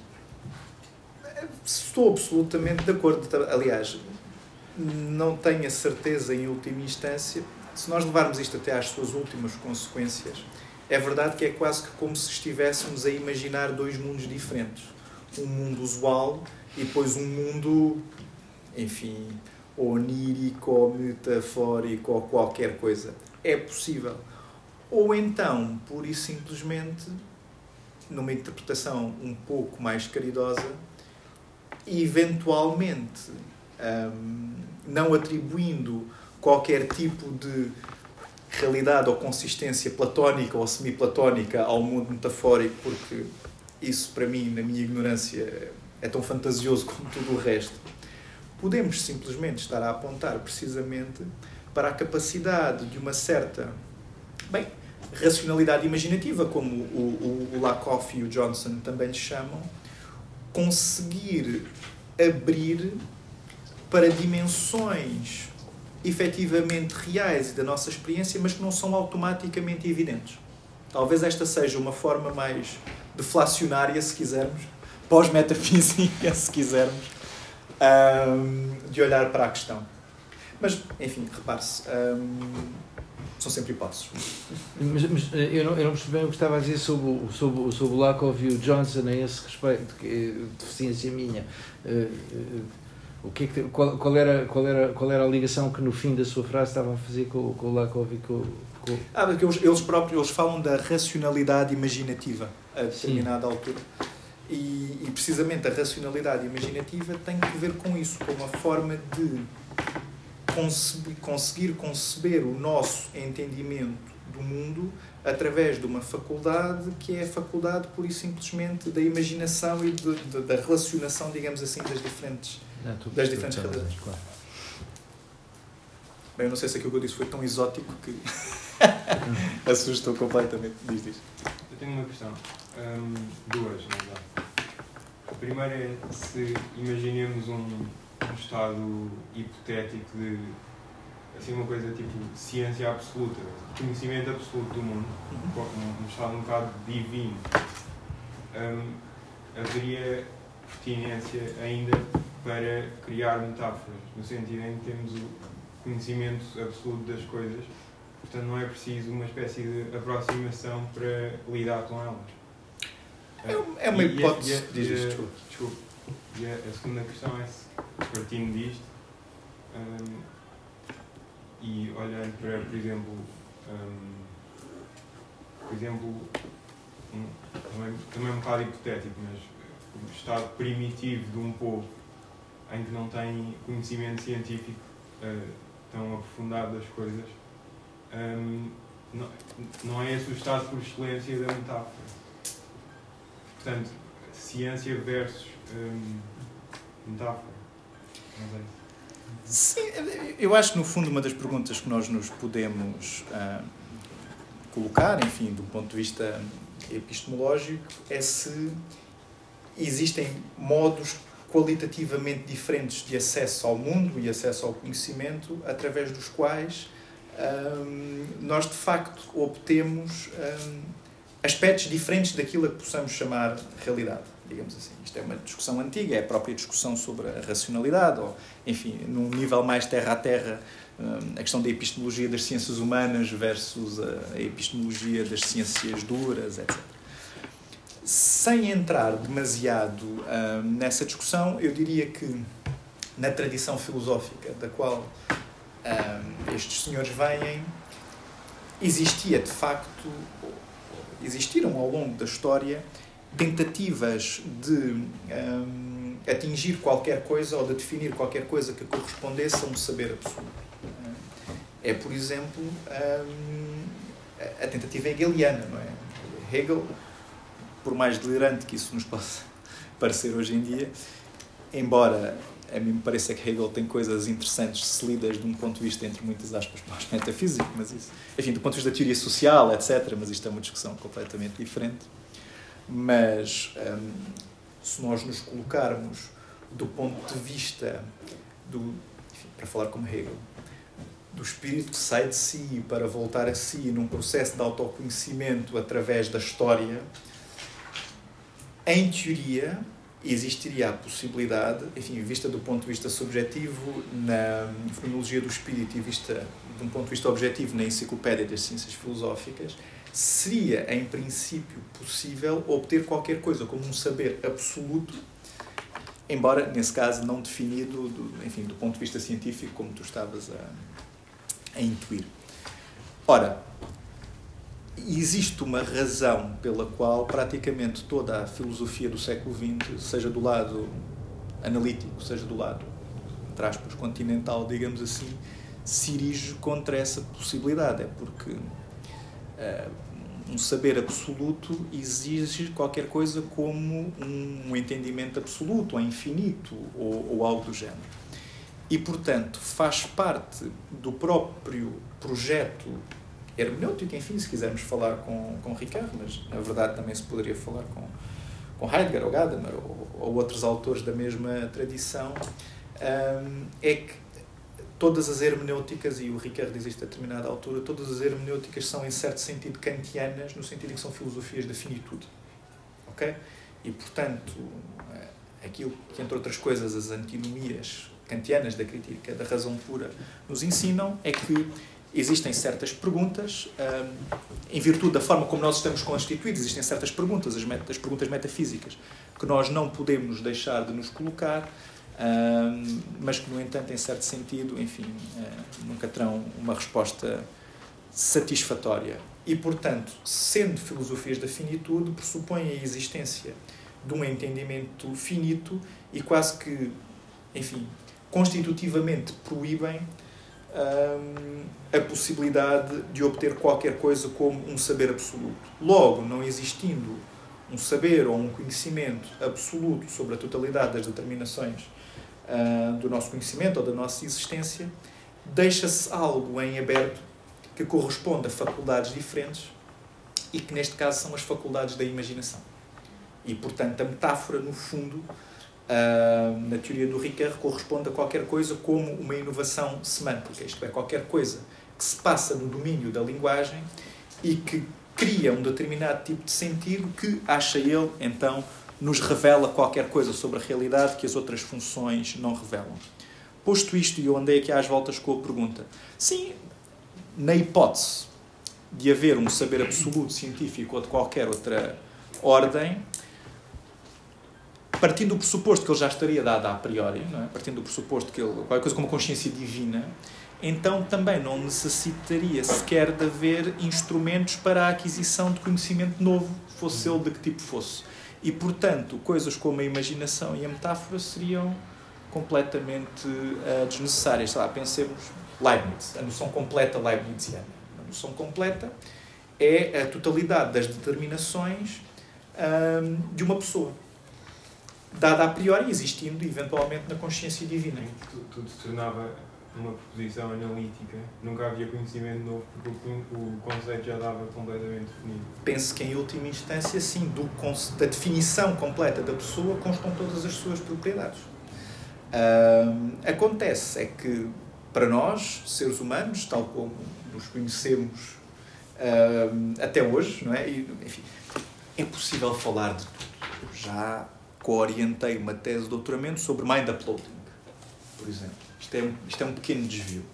Estou absolutamente de acordo. Aliás, não tenho a certeza em última instância, se nós levarmos isto até às suas últimas consequências, é verdade que é quase que como se estivéssemos a imaginar dois mundos diferentes. Um mundo usual e depois um mundo, enfim, onírico ou metafórico ou qualquer coisa. É possível. Ou então, pura e simplesmente, numa interpretação um pouco mais caridosa, eventualmente um, não atribuindo qualquer tipo de realidade ou consistência platónica ou semi-platónica ao mundo metafórico, porque isso, para mim, na minha ignorância, é tão fantasioso como tudo o resto. Podemos simplesmente estar a apontar precisamente para a capacidade de uma certa, bem, racionalidade imaginativa, como o, o, o Lakoff e o Johnson também lhe chamam, conseguir abrir para dimensões efetivamente reais e da nossa experiência, mas que não são automaticamente evidentes. Talvez esta seja uma forma mais deflacionária, se quisermos, pós-metafísica, se quisermos, de olhar para a questão. Mas, enfim, repare-se, são sempre hipóteses. Mas, mas, eh, eu, não, eu não percebi bem o que estava a dizer sobre, sobre, sobre o Lakoff e o Johnson a esse respeito, que é deficiência minha. Uh, uh, o que, é que qual, qual, era, qual, era, qual era a ligação que no fim da sua frase estavam a fazer com, com o Lakov e com, com... Ah, porque eles, eles próprios eles falam da racionalidade imaginativa a determinada Sim. altura. E, e, precisamente a racionalidade imaginativa tem que ver com isso, com uma forma de conseguir conceber o nosso entendimento do mundo através de uma faculdade que é a faculdade pura e simplesmente da imaginação e de, de, da relacionação, digamos assim, das diferentes não, das diferentes realidades. Claro. Bem, eu não sei se aquilo que eu disse foi tão exótico que assustou completamente. Diz, diz. Eu tenho uma questão. Um, duas, na verdade. A primeira é se imaginemos um, um estado hipotético de assim uma coisa tipo ciência absoluta, conhecimento absoluto do mundo, um, estado um bocado divino. Um, haveria pertinência ainda para criar metáforas, no sentido em que temos o conhecimento absoluto das coisas, portanto não é preciso uma espécie de aproximação para lidar com elas. É, uma hipótese. Desculpa. desculpa. E a, a, segunda questão é se, partindo disto, um, e olhando para, por exemplo, um, por exemplo, um, também, também um bocado hipotético, mas o estado primitivo de um povo em que não tem conhecimento científico uh, tão aprofundado das coisas, um, não, não é esse o estado por excelência da metáfora. Portanto, ciência versus um, metáfora. Sim, eu acho que no fundo uma das perguntas que nós nos podemos uh, colocar, enfim, do ponto de vista epistemológico, é se existem modos qualitativamente diferentes de acesso ao mundo e acesso ao conhecimento, através dos quais hum, nós de facto obtemos hum, aspectos diferentes daquilo a que possamos chamar realidade, digamos assim. Isto é uma discussão antiga, é a própria discussão sobre a racionalidade, ou, enfim, num nível mais terra a terra, hum, a questão da epistemologia das ciências humanas versus a epistemologia das ciências duras, etc sem entrar demasiado uh, nessa discussão, eu diria que na tradição filosófica da qual uh, estes senhores vêm, existia de facto, existiram ao longo da história tentativas de um, atingir qualquer coisa ou de definir qualquer coisa que correspondesse a um saber absoluto. É, por exemplo, um, a tentativa hegeliana, não é? Hegel por mais delirante que isso nos possa parecer hoje em dia, embora a mim me pareça que Hegel tem coisas interessantes se lidas de um ponto de vista, entre muitas aspas, mais metafísico, mas isso, enfim, do ponto de vista da teoria social, etc., mas isto é uma discussão completamente diferente. Mas hum, se nós nos colocarmos do ponto de vista do, enfim, para falar como Hegel, do espírito que sai de si para voltar a si num processo de autoconhecimento através da história, em teoria existiria a possibilidade, enfim, vista do ponto de vista subjetivo, na fenomenologia do espírito e vista de um ponto de vista objetivo na enciclopédia das ciências filosóficas, seria, em princípio, possível obter qualquer coisa como um saber absoluto, embora, nesse caso, não definido, do, enfim, do ponto de vista científico, como tu estavas a, a intuir. Ora, existe uma razão pela qual praticamente toda a filosofia do século XX, seja do lado analítico, seja do lado, entre continental, digamos assim, se dirige contra essa possibilidade. É porque um saber absoluto exige qualquer coisa como um entendimento absoluto, ou infinito, ou, ou algo do género. E, portanto, faz parte do próprio projeto hermenêutica, enfim, se quisermos falar com, com Ricardo, mas na verdade também se poderia falar com, com Heidegger ou Gadamer ou, ou outros autores da mesma tradição, um, é que todas as hermenêuticas, e o Ricardo diz isto a determinada altura, todas as hermenêuticas são em certo sentido kantianas, no sentido em que são filosofias da finitude. Ok? E portanto, eh, aquilo que, entre outras coisas, as antinomias kantianas da crítica da razão pura nos ensinam é que existem certas perguntas, um, em virtude da forma como nós estamos constituídos, existem certas perguntas, as perguntas metafísicas, que nós não podemos deixar de nos colocar, um, mas que, no entanto, em certo sentido, enfim, uh, nunca terão uma resposta satisfatória. E, portanto, sendo filosofias da finitude, pressupõem a existência de um entendimento finito e quase que, enfim, constitutivamente proíbem a possibilidade de obter qualquer coisa como um saber absoluto. Logo, não existindo um saber ou um conhecimento absoluto sobre a totalidade das determinações uh, do nosso conhecimento ou da nossa existência, deixa-se algo em aberto que corresponde a faculdades diferentes e que, neste caso, são as faculdades da imaginação. E, portanto, a metáfora, no fundo, uh, na teoria do Ricoeur, corresponde a qualquer coisa como uma inovação semântica, isto é, qualquer coisa que se passa no domínio da linguagem e que cria um determinado tipo de sentido que, acha ele, então, nos revela qualquer coisa sobre a realidade que as outras funções não revelam. Posto isto, e eu andei aqui às voltas com a pergunta, sim, na hipótese de haver um saber absoluto científico ou de qualquer outra ordem, partindo do pressuposto que ele já estaria dado a priori, é? partindo do pressuposto que ele, qualquer coisa como consciência divina, então também não necessitaria sequer de haver instrumentos para a aquisição de conhecimento novo, fosse ele de que tipo fosse. E, portanto, coisas como a imaginação e a metáfora seriam completamente uh, desnecessárias. Sei lá, pensemos Leibniz, a noção completa leibniziana. A noção completa é a totalidade das determinações um, de uma pessoa dada a priori, existindo eventualmente na consciência divina. Tudo, se tornava uma proposição analítica, nunca havia conhecimento novo, porque o, conceito já dava completamente definido. Penso que, em última instância, sim, do, da definição completa da pessoa constam todas as suas propriedades. Acontece é que, para nós, seres humanos, tal como nos conhecemos até hoje, não é? E, enfim, é possível falar de tudo. Já co-orientei uma tese de doutoramento sobre mind uploading, por exemplo. Isto é, isto é um pequeno desvio,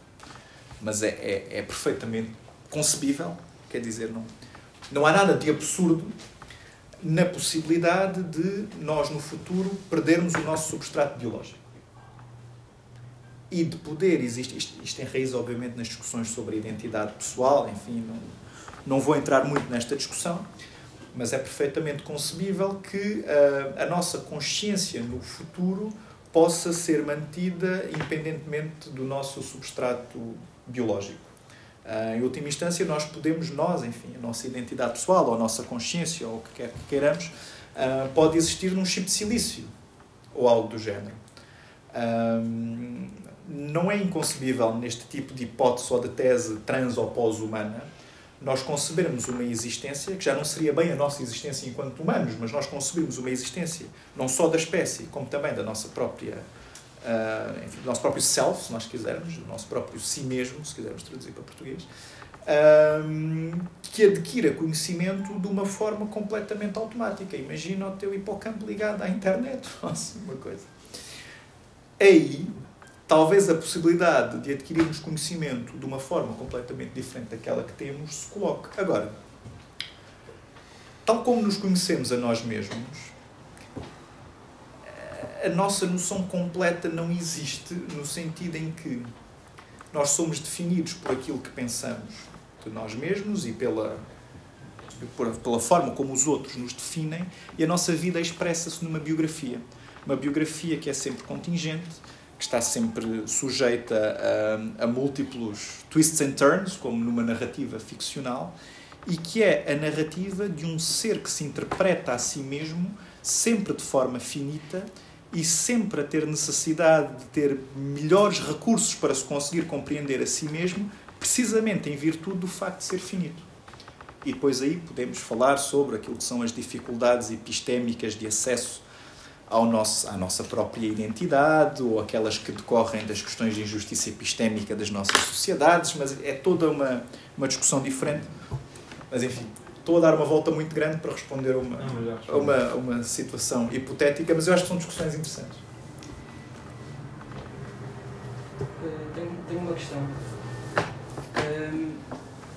mas é, é, é perfeitamente concebível, quer dizer, não, não há nada de absurdo na possibilidade de nós, no futuro, perdermos o nosso substrato biológico. E de poder, existe, isto, isto tem raiz, obviamente, nas discussões sobre a identidade pessoal, enfim, não, não vou entrar muito nesta discussão, mas é perfeitamente concebível que uh, a nossa consciência no futuro possa ser mantida independentemente do nosso substrato biológico. Uh, em última instância, nós podemos, nós, enfim, a nossa identidade pessoal, ou a nossa consciência, ou o que quer que queiramos, uh, pode existir num chip de silício, ou algo do género. não é inconcebível, neste tipo de hipótese ou de tese trans ou pós-humana, nós concebermos uma existência que já não seria bem a nossa existência enquanto humanos, mas nós concebemos uma existência não só da espécie, como também da nossa própria, uh, enfim, do nosso próprio self, se nós quisermos, do nosso próprio si mesmo, se quisermos traduzir para português, uh, que adquira conhecimento de uma forma completamente automática. Imagina o teu hipocampo ligado à internet, nossa, uma coisa. Aí talvez a possibilidade de adquirirmos conhecimento de uma forma completamente diferente daquela que temos se coloque. Agora, tal como nos conhecemos a nós mesmos, a nossa noção completa não existe no sentido em que nós somos definidos por aquilo que pensamos de nós mesmos e pela, pela forma como os outros nos definem, e a nossa vida expressa-se numa biografia. Uma biografia que é sempre contingente, que está sempre sujeita a, a, múltiplos twists and turns, como numa narrativa ficcional, e que é a narrativa de um ser que se interpreta a si mesmo sempre de forma finita e sempre a ter necessidade de ter melhores recursos para se conseguir compreender a si mesmo, precisamente em virtude do facto de ser finito. E depois aí podemos falar sobre aquilo que são as dificuldades epistémicas de acesso ao nosso, à nossa própria identidade ou aquelas que decorrem das questões de injustiça epistémica das nossas sociedades, mas é toda uma, uma discussão diferente. Mas enfim, estou a dar uma volta muito grande para responder a uma, a uma, a uma situação hipotética, mas eu acho que são discussões interessantes. Uh, tenho, tenho uma questão.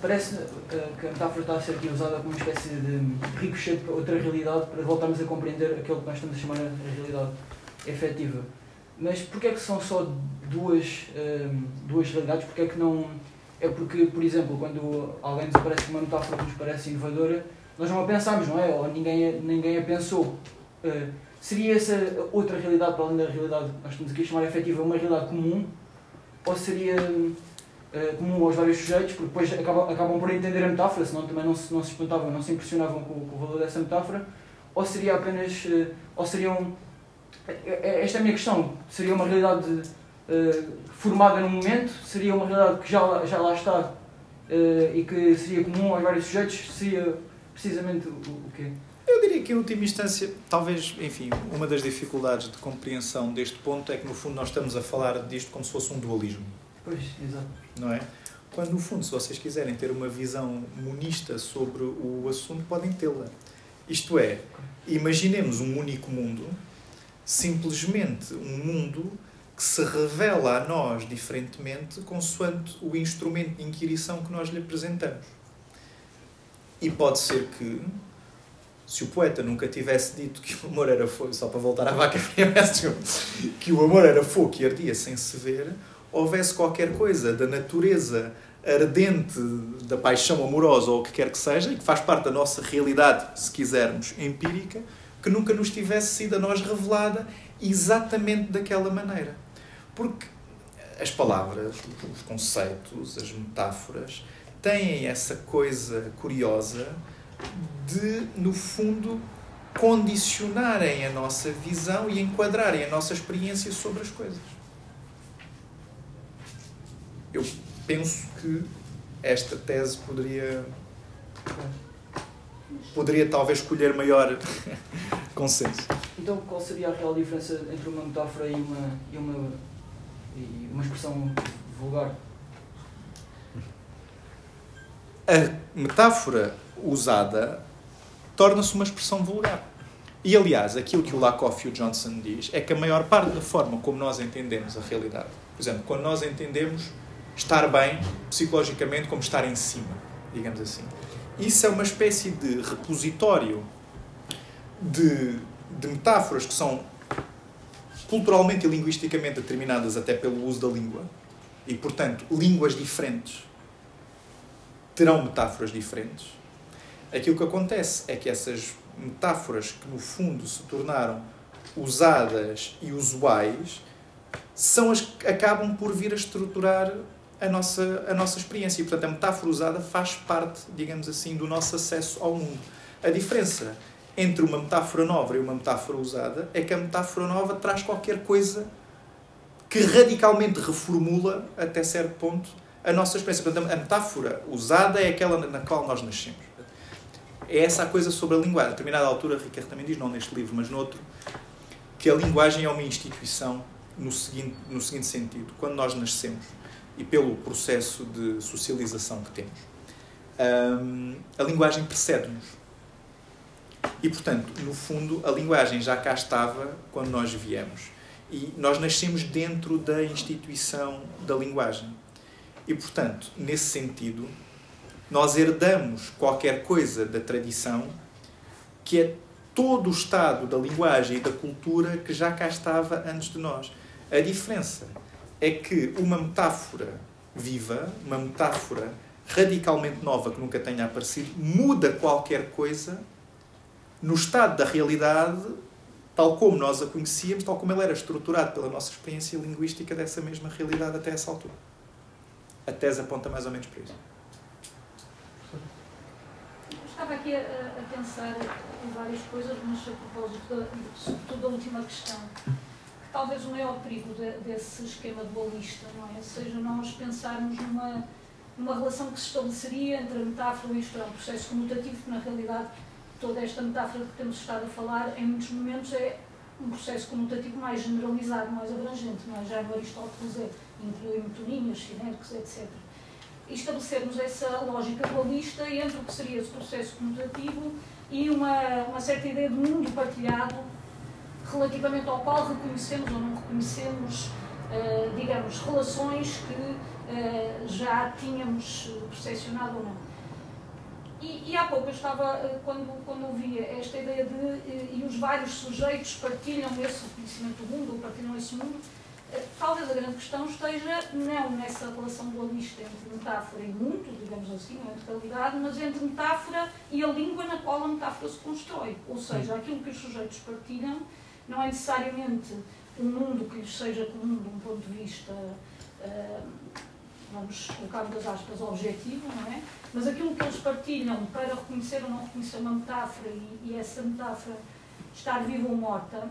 Parece que a metáfora está a ser aqui usada como uma espécie de ricochete para outra realidade para voltarmos a compreender aquilo que nós estamos a chamar a realidade efetiva. Mas porquê é que são só duas, uh, duas realidades? Porquê é que não... É porque, por exemplo, quando alguém nos aparece uma metáfora que nos parece inovadora, nós não a pensamos, não é? Ou ninguém, ninguém a pensou. Uh, seria essa outra realidade, para além da realidade que nós estamos aqui a chamar efetiva, uma realidade comum? Ou seria uh, comum aos vários sujeitos, porque depois acabam, acabam por entender a metáfora, senão também não se, não se espantavam, não se impressionavam com, com o valor dessa metáfora, ou seria apenas, uh, ou seriam, esta é a minha questão, seria uma realidade uh, formada no momento, seria uma realidade que já, já lá está e que seria comum aos vários sujeitos, seria precisamente o, o quê? Eu diria que, em última instância, talvez, enfim, uma das dificuldades de compreensão deste ponto é que, no fundo, nós estamos a falar disto como se fosse um dualismo. Pois, exato. Não é? Quando, no fundo, se vocês quiserem ter uma visão monista sobre o assunto, podem tê-la. Isto é, imaginemos um único mundo, simplesmente um mundo que se revela a nós diferentemente consoante o instrumento de inquirição que nós lhe apresentamos. E pode ser que, se o poeta nunca tivesse dito que o amor era fogo, só para voltar à vaca que o amor era fogo que ardia sem se ver, houvesse qualquer coisa da natureza ardente da paixão amorosa ou o que quer que seja, e que faz parte da nossa realidade, se quisermos, empírica, que nunca nos tivesse sido a nós revelada exatamente daquela maneira. Porque as palavras, os conceitos, as metáforas têm essa coisa curiosa de, no fundo, condicionarem a nossa visão e enquadrarem a nossa experiência sobre as coisas eu penso que esta tese poderia poderia talvez escolher maior consenso. Então, qual seria a real diferença entre uma metáfora e uma, e uma, e uma expressão vulgar? A metáfora usada torna-se uma expressão vulgar. E, aliás, aquilo que o Lakoff e o Johnson diz é que a maior parte da forma como nós entendemos a realidade, por exemplo, quando nós entendemos estar bem psicologicamente como estar em cima, digamos assim. Isso é uma espécie de repositório de, de metáforas que são culturalmente e linguisticamente determinadas até pelo uso da língua. E, portanto, línguas diferentes terão metáforas diferentes. Aquilo que acontece é que essas metáforas que, no fundo, se tornaram usadas e usuais são as que acabam por vir a estruturar a nossa, a nossa experiência. E, portanto, a metáfora usada faz parte, digamos assim, do nosso acesso ao mundo. A diferença entre uma metáfora nova e uma metáfora usada é que a metáfora nova traz qualquer coisa que radicalmente reformula, até certo ponto, a nossa experiência. Portanto, a metáfora usada é aquela na qual nós nascemos. É essa a coisa sobre a linguagem. A determinada altura, Ricardo também diz, não neste livro, mas noutro, que a linguagem é uma instituição no seguinte, no seguinte sentido. Quando nós nascemos, e pelo processo de socialização que temos, hum, a linguagem precede-nos. E, portanto, no fundo, a linguagem já cá estava quando nós viemos. E nós nascemos dentro da instituição da linguagem. E, portanto, nesse sentido, nós herdamos qualquer coisa da tradição que é todo o estado da linguagem e da cultura que já cá estava antes de nós. A diferença é que uma metáfora viva, uma metáfora radicalmente nova que nunca tenha aparecido, muda qualquer coisa no estado da realidade, tal como nós a conhecíamos, tal como ele era estruturado pela nossa experiência linguística dessa mesma realidade até essa altura. A tese aponta mais ou menos para isso. Estava aqui a, a, pensar em várias coisas, mas a propósito, da, sobretudo da última questão, que talvez o maior perigo de, desse esquema dualista, não é? Seja nós pensarmos numa, numa relação que se estabeleceria entre a metáfora e isto é um processo comutativo, que na realidade toda esta metáfora que temos estado a falar, em muitos momentos é um processo comutativo mais generalizado, mais abrangente, não é? Já no Aristóteles é, inclui metonímias, sinérgicos, etc e estabelecermos essa lógica dualista entre o que seria esse processo comutativo e uma, uma certa ideia de mundo partilhado relativamente ao qual reconhecemos ou não reconhecemos, uh, digamos, relações que uh, já tínhamos percepcionado ou não. E, e, há pouco eu estava, quando, quando ouvia esta ideia de, e os vários sujeitos partilham esse conhecimento do mundo, ou partilham esse mundo, talvez a grande questão esteja não nessa relação dualista entre metáfora e mundo, digamos assim, não entre realidade, mas entre metáfora e a língua na qual a metáfora se constrói. Ou seja, aquilo que os sujeitos partilham não é necessariamente um mundo que lhes seja comum de um ponto de vista, uh, vamos colocar das aspas, objetivo, não é? Mas aquilo que eles partilham para reconhecer ou não reconhecer uma metáfora e, e essa metáfora estar viva ou morta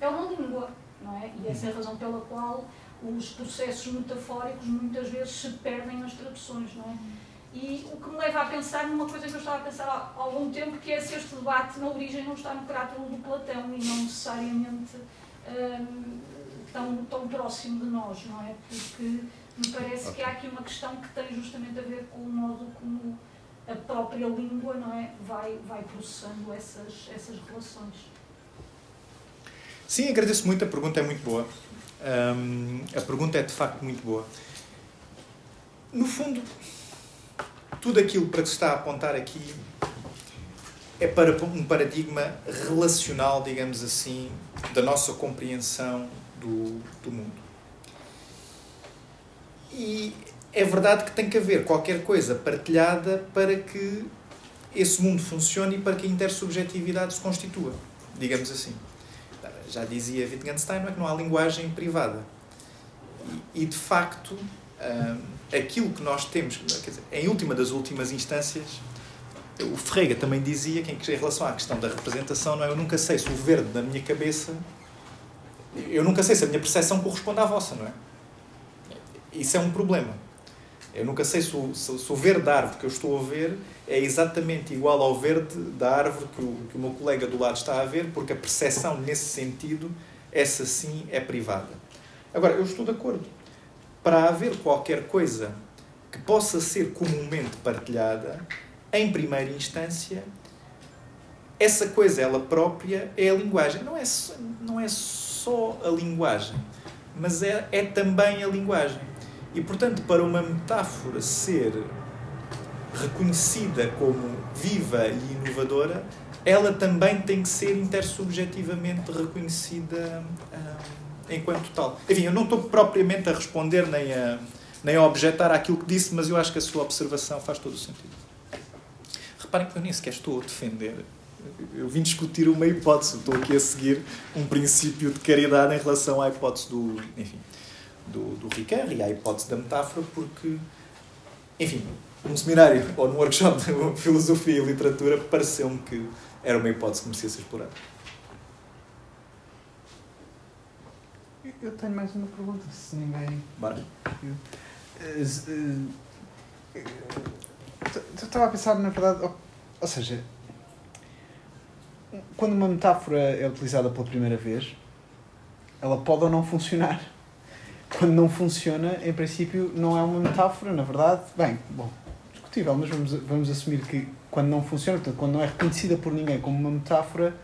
é uma língua não é? E essa é a razão pela qual os processos metafóricos muitas vezes se perdem nas traduções, não é? E o que me leva a pensar numa coisa que eu estava a pensar há algum tempo, que é se este debate na origem não está no caráter do Platão e não necessariamente hum, tão, tão próximo de nós, não é? Porque me parece que há aqui uma questão que tem justamente a ver com o modo como a própria língua, não é? Vai, vai processando essas, essas relações. Sim, agradeço muito, a pergunta é muito boa. Um, a pergunta é de facto muito boa. No fundo, tudo aquilo para que se está a apontar aqui é para um paradigma relacional, digamos assim, da nossa compreensão do, do mundo. E é verdade que tem que haver qualquer coisa partilhada para que esse mundo funcione e para que a intersubjetividade se constitua, digamos assim já dizia Wittgenstein, não é que não há linguagem privada. E, e de facto, aquilo que nós temos, quer dizer, em última das últimas instâncias, o Ferreira também dizia que em relação à questão da representação, não é? eu nunca sei se o verde da minha cabeça, eu nunca sei se a minha percepção corresponde à vossa, não é? Isso é um problema. Eu nunca sei se o, se o verde da árvore que eu estou a ver é exatamente igual ao verde da árvore que o, que o meu colega do lado está a ver, porque a percepção nesse sentido, essa sim é privada. Agora, eu estou de acordo. Para haver qualquer coisa que possa ser comumente partilhada, em primeira instância, essa coisa, ela própria, é a linguagem. Não é, não é só a linguagem, mas é, é também a linguagem. E, portanto, para uma metáfora ser reconhecida como viva e inovadora, ela também tem que ser intersubjetivamente reconhecida uh, enquanto tal. Enfim, eu não estou propriamente a responder nem a, nem a objetar aquilo que disse, mas eu acho que a sua observação faz todo o sentido. Reparem que eu nem sequer estou a defender. Eu vim discutir uma hipótese, estou aqui a seguir um princípio de caridade em relação à hipótese do, enfim, do, do Ricard e à hipótese da metáfora, porque, enfim, num seminário ou num workshop de filosofia e literatura, pareceu-me que era uma hipótese que merecia ser explorada. Eu tenho mais uma pergunta, se ninguém. Bora. eh, eh, eu estava a pensar, na verdade, ou, ou seja, quando uma metáfora é utilizada pela primeira vez, ela pode ou não funcionar. Quando não funciona, em princípio, não é uma metáfora, na verdade, bem, bom, discutível, mas vamos, vamos assumir que quando não funciona, portanto, quando não é reconhecida por ninguém como uma metáfora,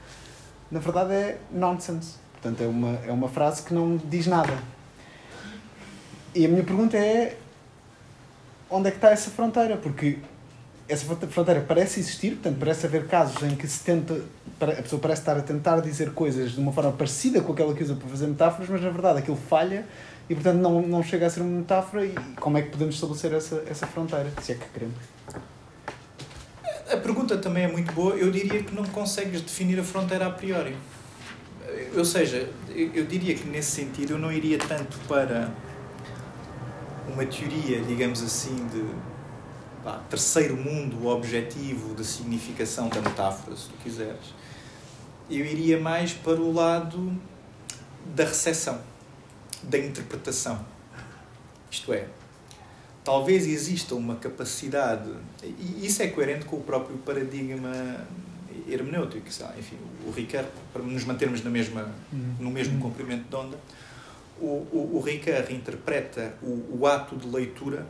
na verdade é nonsense. Portanto, é uma, é uma frase que não diz nada. E a minha pergunta é: onde é que está essa fronteira? Porque essa fronteira parece existir, portanto, parece haver casos em que se tenta, a pessoa parece estar a tentar dizer coisas de uma forma parecida com aquela que usa para fazer metáforas, mas na verdade aquilo falha e, portanto, não, não chega a ser uma metáfora. E como é que podemos estabelecer essa, essa fronteira, se é que queremos? A pergunta também é muito boa. Eu diria que não consegues definir a fronteira a priori. Ou seja, eu diria que nesse sentido eu não iria tanto para uma teoria, digamos assim, de pá, terceiro mundo objetivo de significação da metáfora, se tu quiseres. Eu iria mais para o lado da recepção, da interpretação. Isto é, talvez exista uma capacidade, e isso é coerente com o próprio paradigma hermenêutico, enfim, o Ricard, para nos mantermos na mesma, uhum. no mesmo uhum. comprimento de onda, o, o, o Ricard interpreta o, o ato de leitura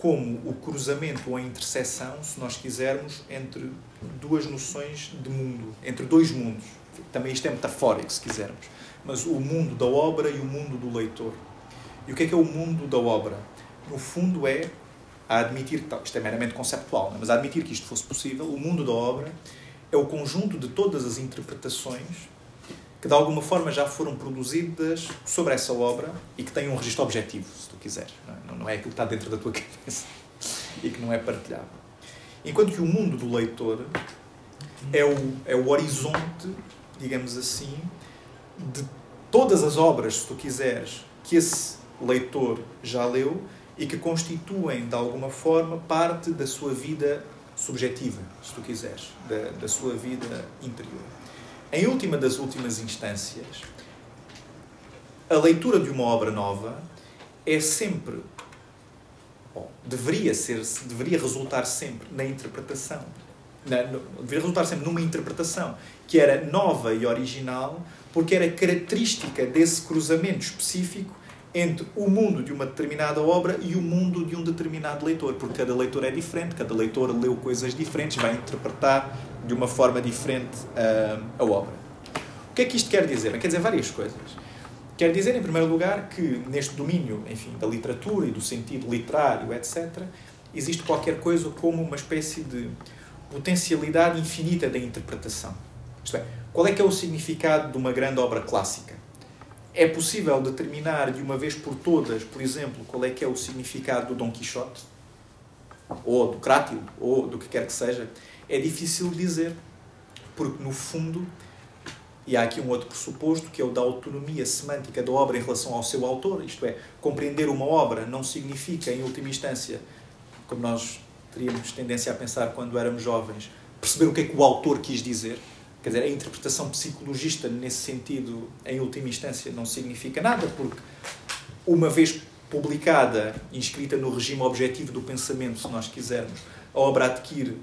como o cruzamento ou a interseção, se nós quisermos, entre duas noções de mundo, entre dois mundos. Também isto é metafórico, se quisermos. Mas o mundo da obra e o mundo do leitor. E o que é que é o mundo da obra? No fundo é a admitir, isto é meramente conceptual, é? mas a admitir que isto fosse possível, o mundo da obra é o conjunto de todas as interpretações que de alguma forma já foram produzidas sobre essa obra e que têm um registro objetivo, se tu quiseres. Não é, não é aquilo que está dentro da tua cabeça e que não é partilhado. Enquanto que o mundo do leitor é o, é o horizonte, digamos assim, de todas as obras, se tu quiseres, que esse leitor já leu e que constituem, de alguma forma, parte da sua vida subjetiva, se tu quiseres, da, da sua vida interior. Em última das últimas instâncias, a leitura de uma obra nova é sempre, bom, deveria ser, deveria resultar sempre na interpretação, na, no, deveria resultar sempre numa interpretação que era nova e original, porque era característica desse cruzamento específico entre o mundo de uma determinada obra e o mundo de um determinado leitor, porque cada leitor é diferente, cada leitor leu coisas diferentes, vai interpretar de uma forma diferente uh, a obra. O que é que isto quer dizer? Quer dizer várias coisas. Quer dizer, em primeiro lugar, que neste domínio, enfim, da literatura e do sentido literário, etc., existe qualquer coisa como uma espécie de potencialidade infinita da interpretação. Isto é, qual é que é o significado de uma grande obra clássica? É possível determinar de uma vez por todas, por exemplo, qual é que é o significado do Dom Quixote? Ou do Crátilo? Ou do que quer que seja? É difícil dizer, porque no fundo, e há aqui um outro pressuposto, que é o da autonomia semântica da obra em relação ao seu autor, isto é, compreender uma obra não significa, em última instância, como nós teríamos tendência a pensar quando éramos jovens, perceber o que é que o autor quis dizer. Quer dizer, a interpretação psicologista, nesse sentido, em última instância, não significa nada, porque uma vez publicada, inscrita no regime objetivo do pensamento, se nós quisermos, a obra adquire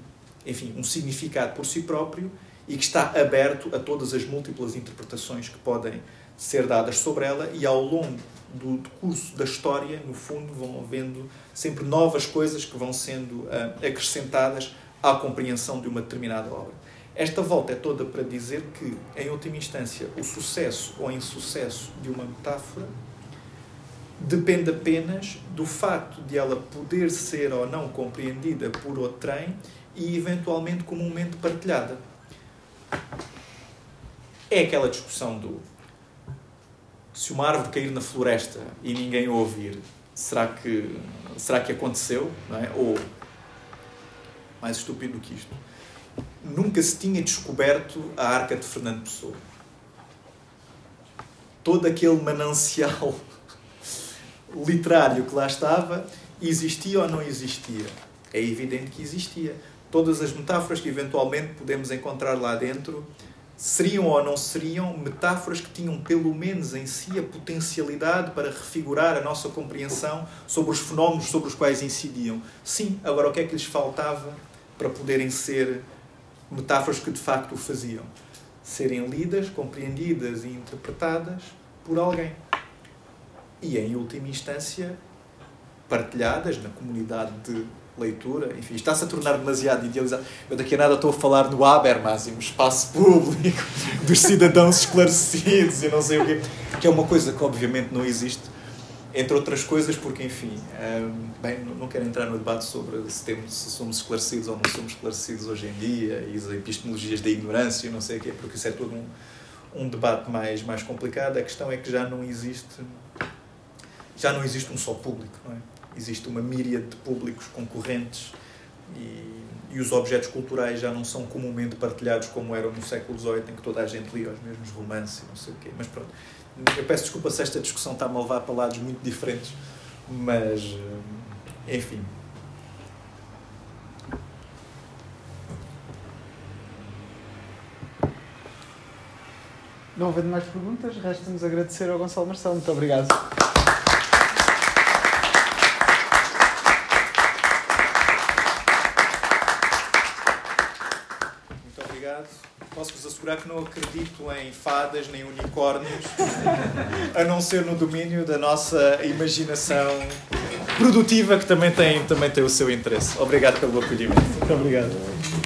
enfim, um significado por si próprio e que está aberto a todas as múltiplas interpretações que podem ser dadas sobre ela e ao longo do curso da história, no fundo, vão havendo sempre novas coisas que vão sendo uh, acrescentadas à compreensão de uma determinada obra. Esta volta é toda para dizer que, em última instância, o sucesso ou insucesso de uma metáfora depende apenas do facto de ela poder ser ou não compreendida por outrem e eventualmente comumente partilhada. É aquela discussão do se uma árvore cair na floresta e ninguém ouvir, será que, será que aconteceu? Não é? Ou, mais estúpido do que isto, nunca se tinha descoberto a arca de Fernando Pessoa. Todo aquele manancial literário que lá estava, existia ou não existia? É evidente que existia todas as metáforas que eventualmente podemos encontrar lá dentro seriam ou não seriam metáforas que tinham pelo menos em si a potencialidade para refigurar a nossa compreensão sobre os fenómenos sobre os quais incidiam. Sim, agora o que é que lhes faltava para poderem ser metáforas que de facto o faziam? Serem lidas, compreendidas e interpretadas por alguém. E em última instância, partilhadas na comunidade de leitura, enfim, está-se a tornar demasiado idealizado. Eu daqui a nada estou a falar no Habermas, um espaço público dos cidadãos esclarecidos e não sei o quê, que é uma coisa que obviamente não existe, entre outras coisas, porque, enfim, hum, bem, não quero entrar no debate sobre se, temos, se somos esclarecidos ou não somos esclarecidos hoje em dia e as epistemologias da ignorância não sei o quê, porque isso é todo um, um debate mais, mais complicado. A questão é que já não existe já não existe um só público, não é? existe uma míria de públicos concorrentes e, e, os objetos culturais já não são comumente partilhados como eram no século XVIII, em que toda a gente lia os mesmos romances não sei o quê. Mas pronto, eu peço desculpa se esta discussão está a levar para lados muito diferentes, mas eh, enfim. Não havendo mais perguntas, resta-nos agradecer ao Gonçalo Marcelo. Muito obrigado. Assegurar que não acredito em fadas nem unicórnios, a não ser no domínio da nossa imaginação produtiva, que também tem, também tem o seu interesse. Obrigado pelo acolhimento. Muito obrigado.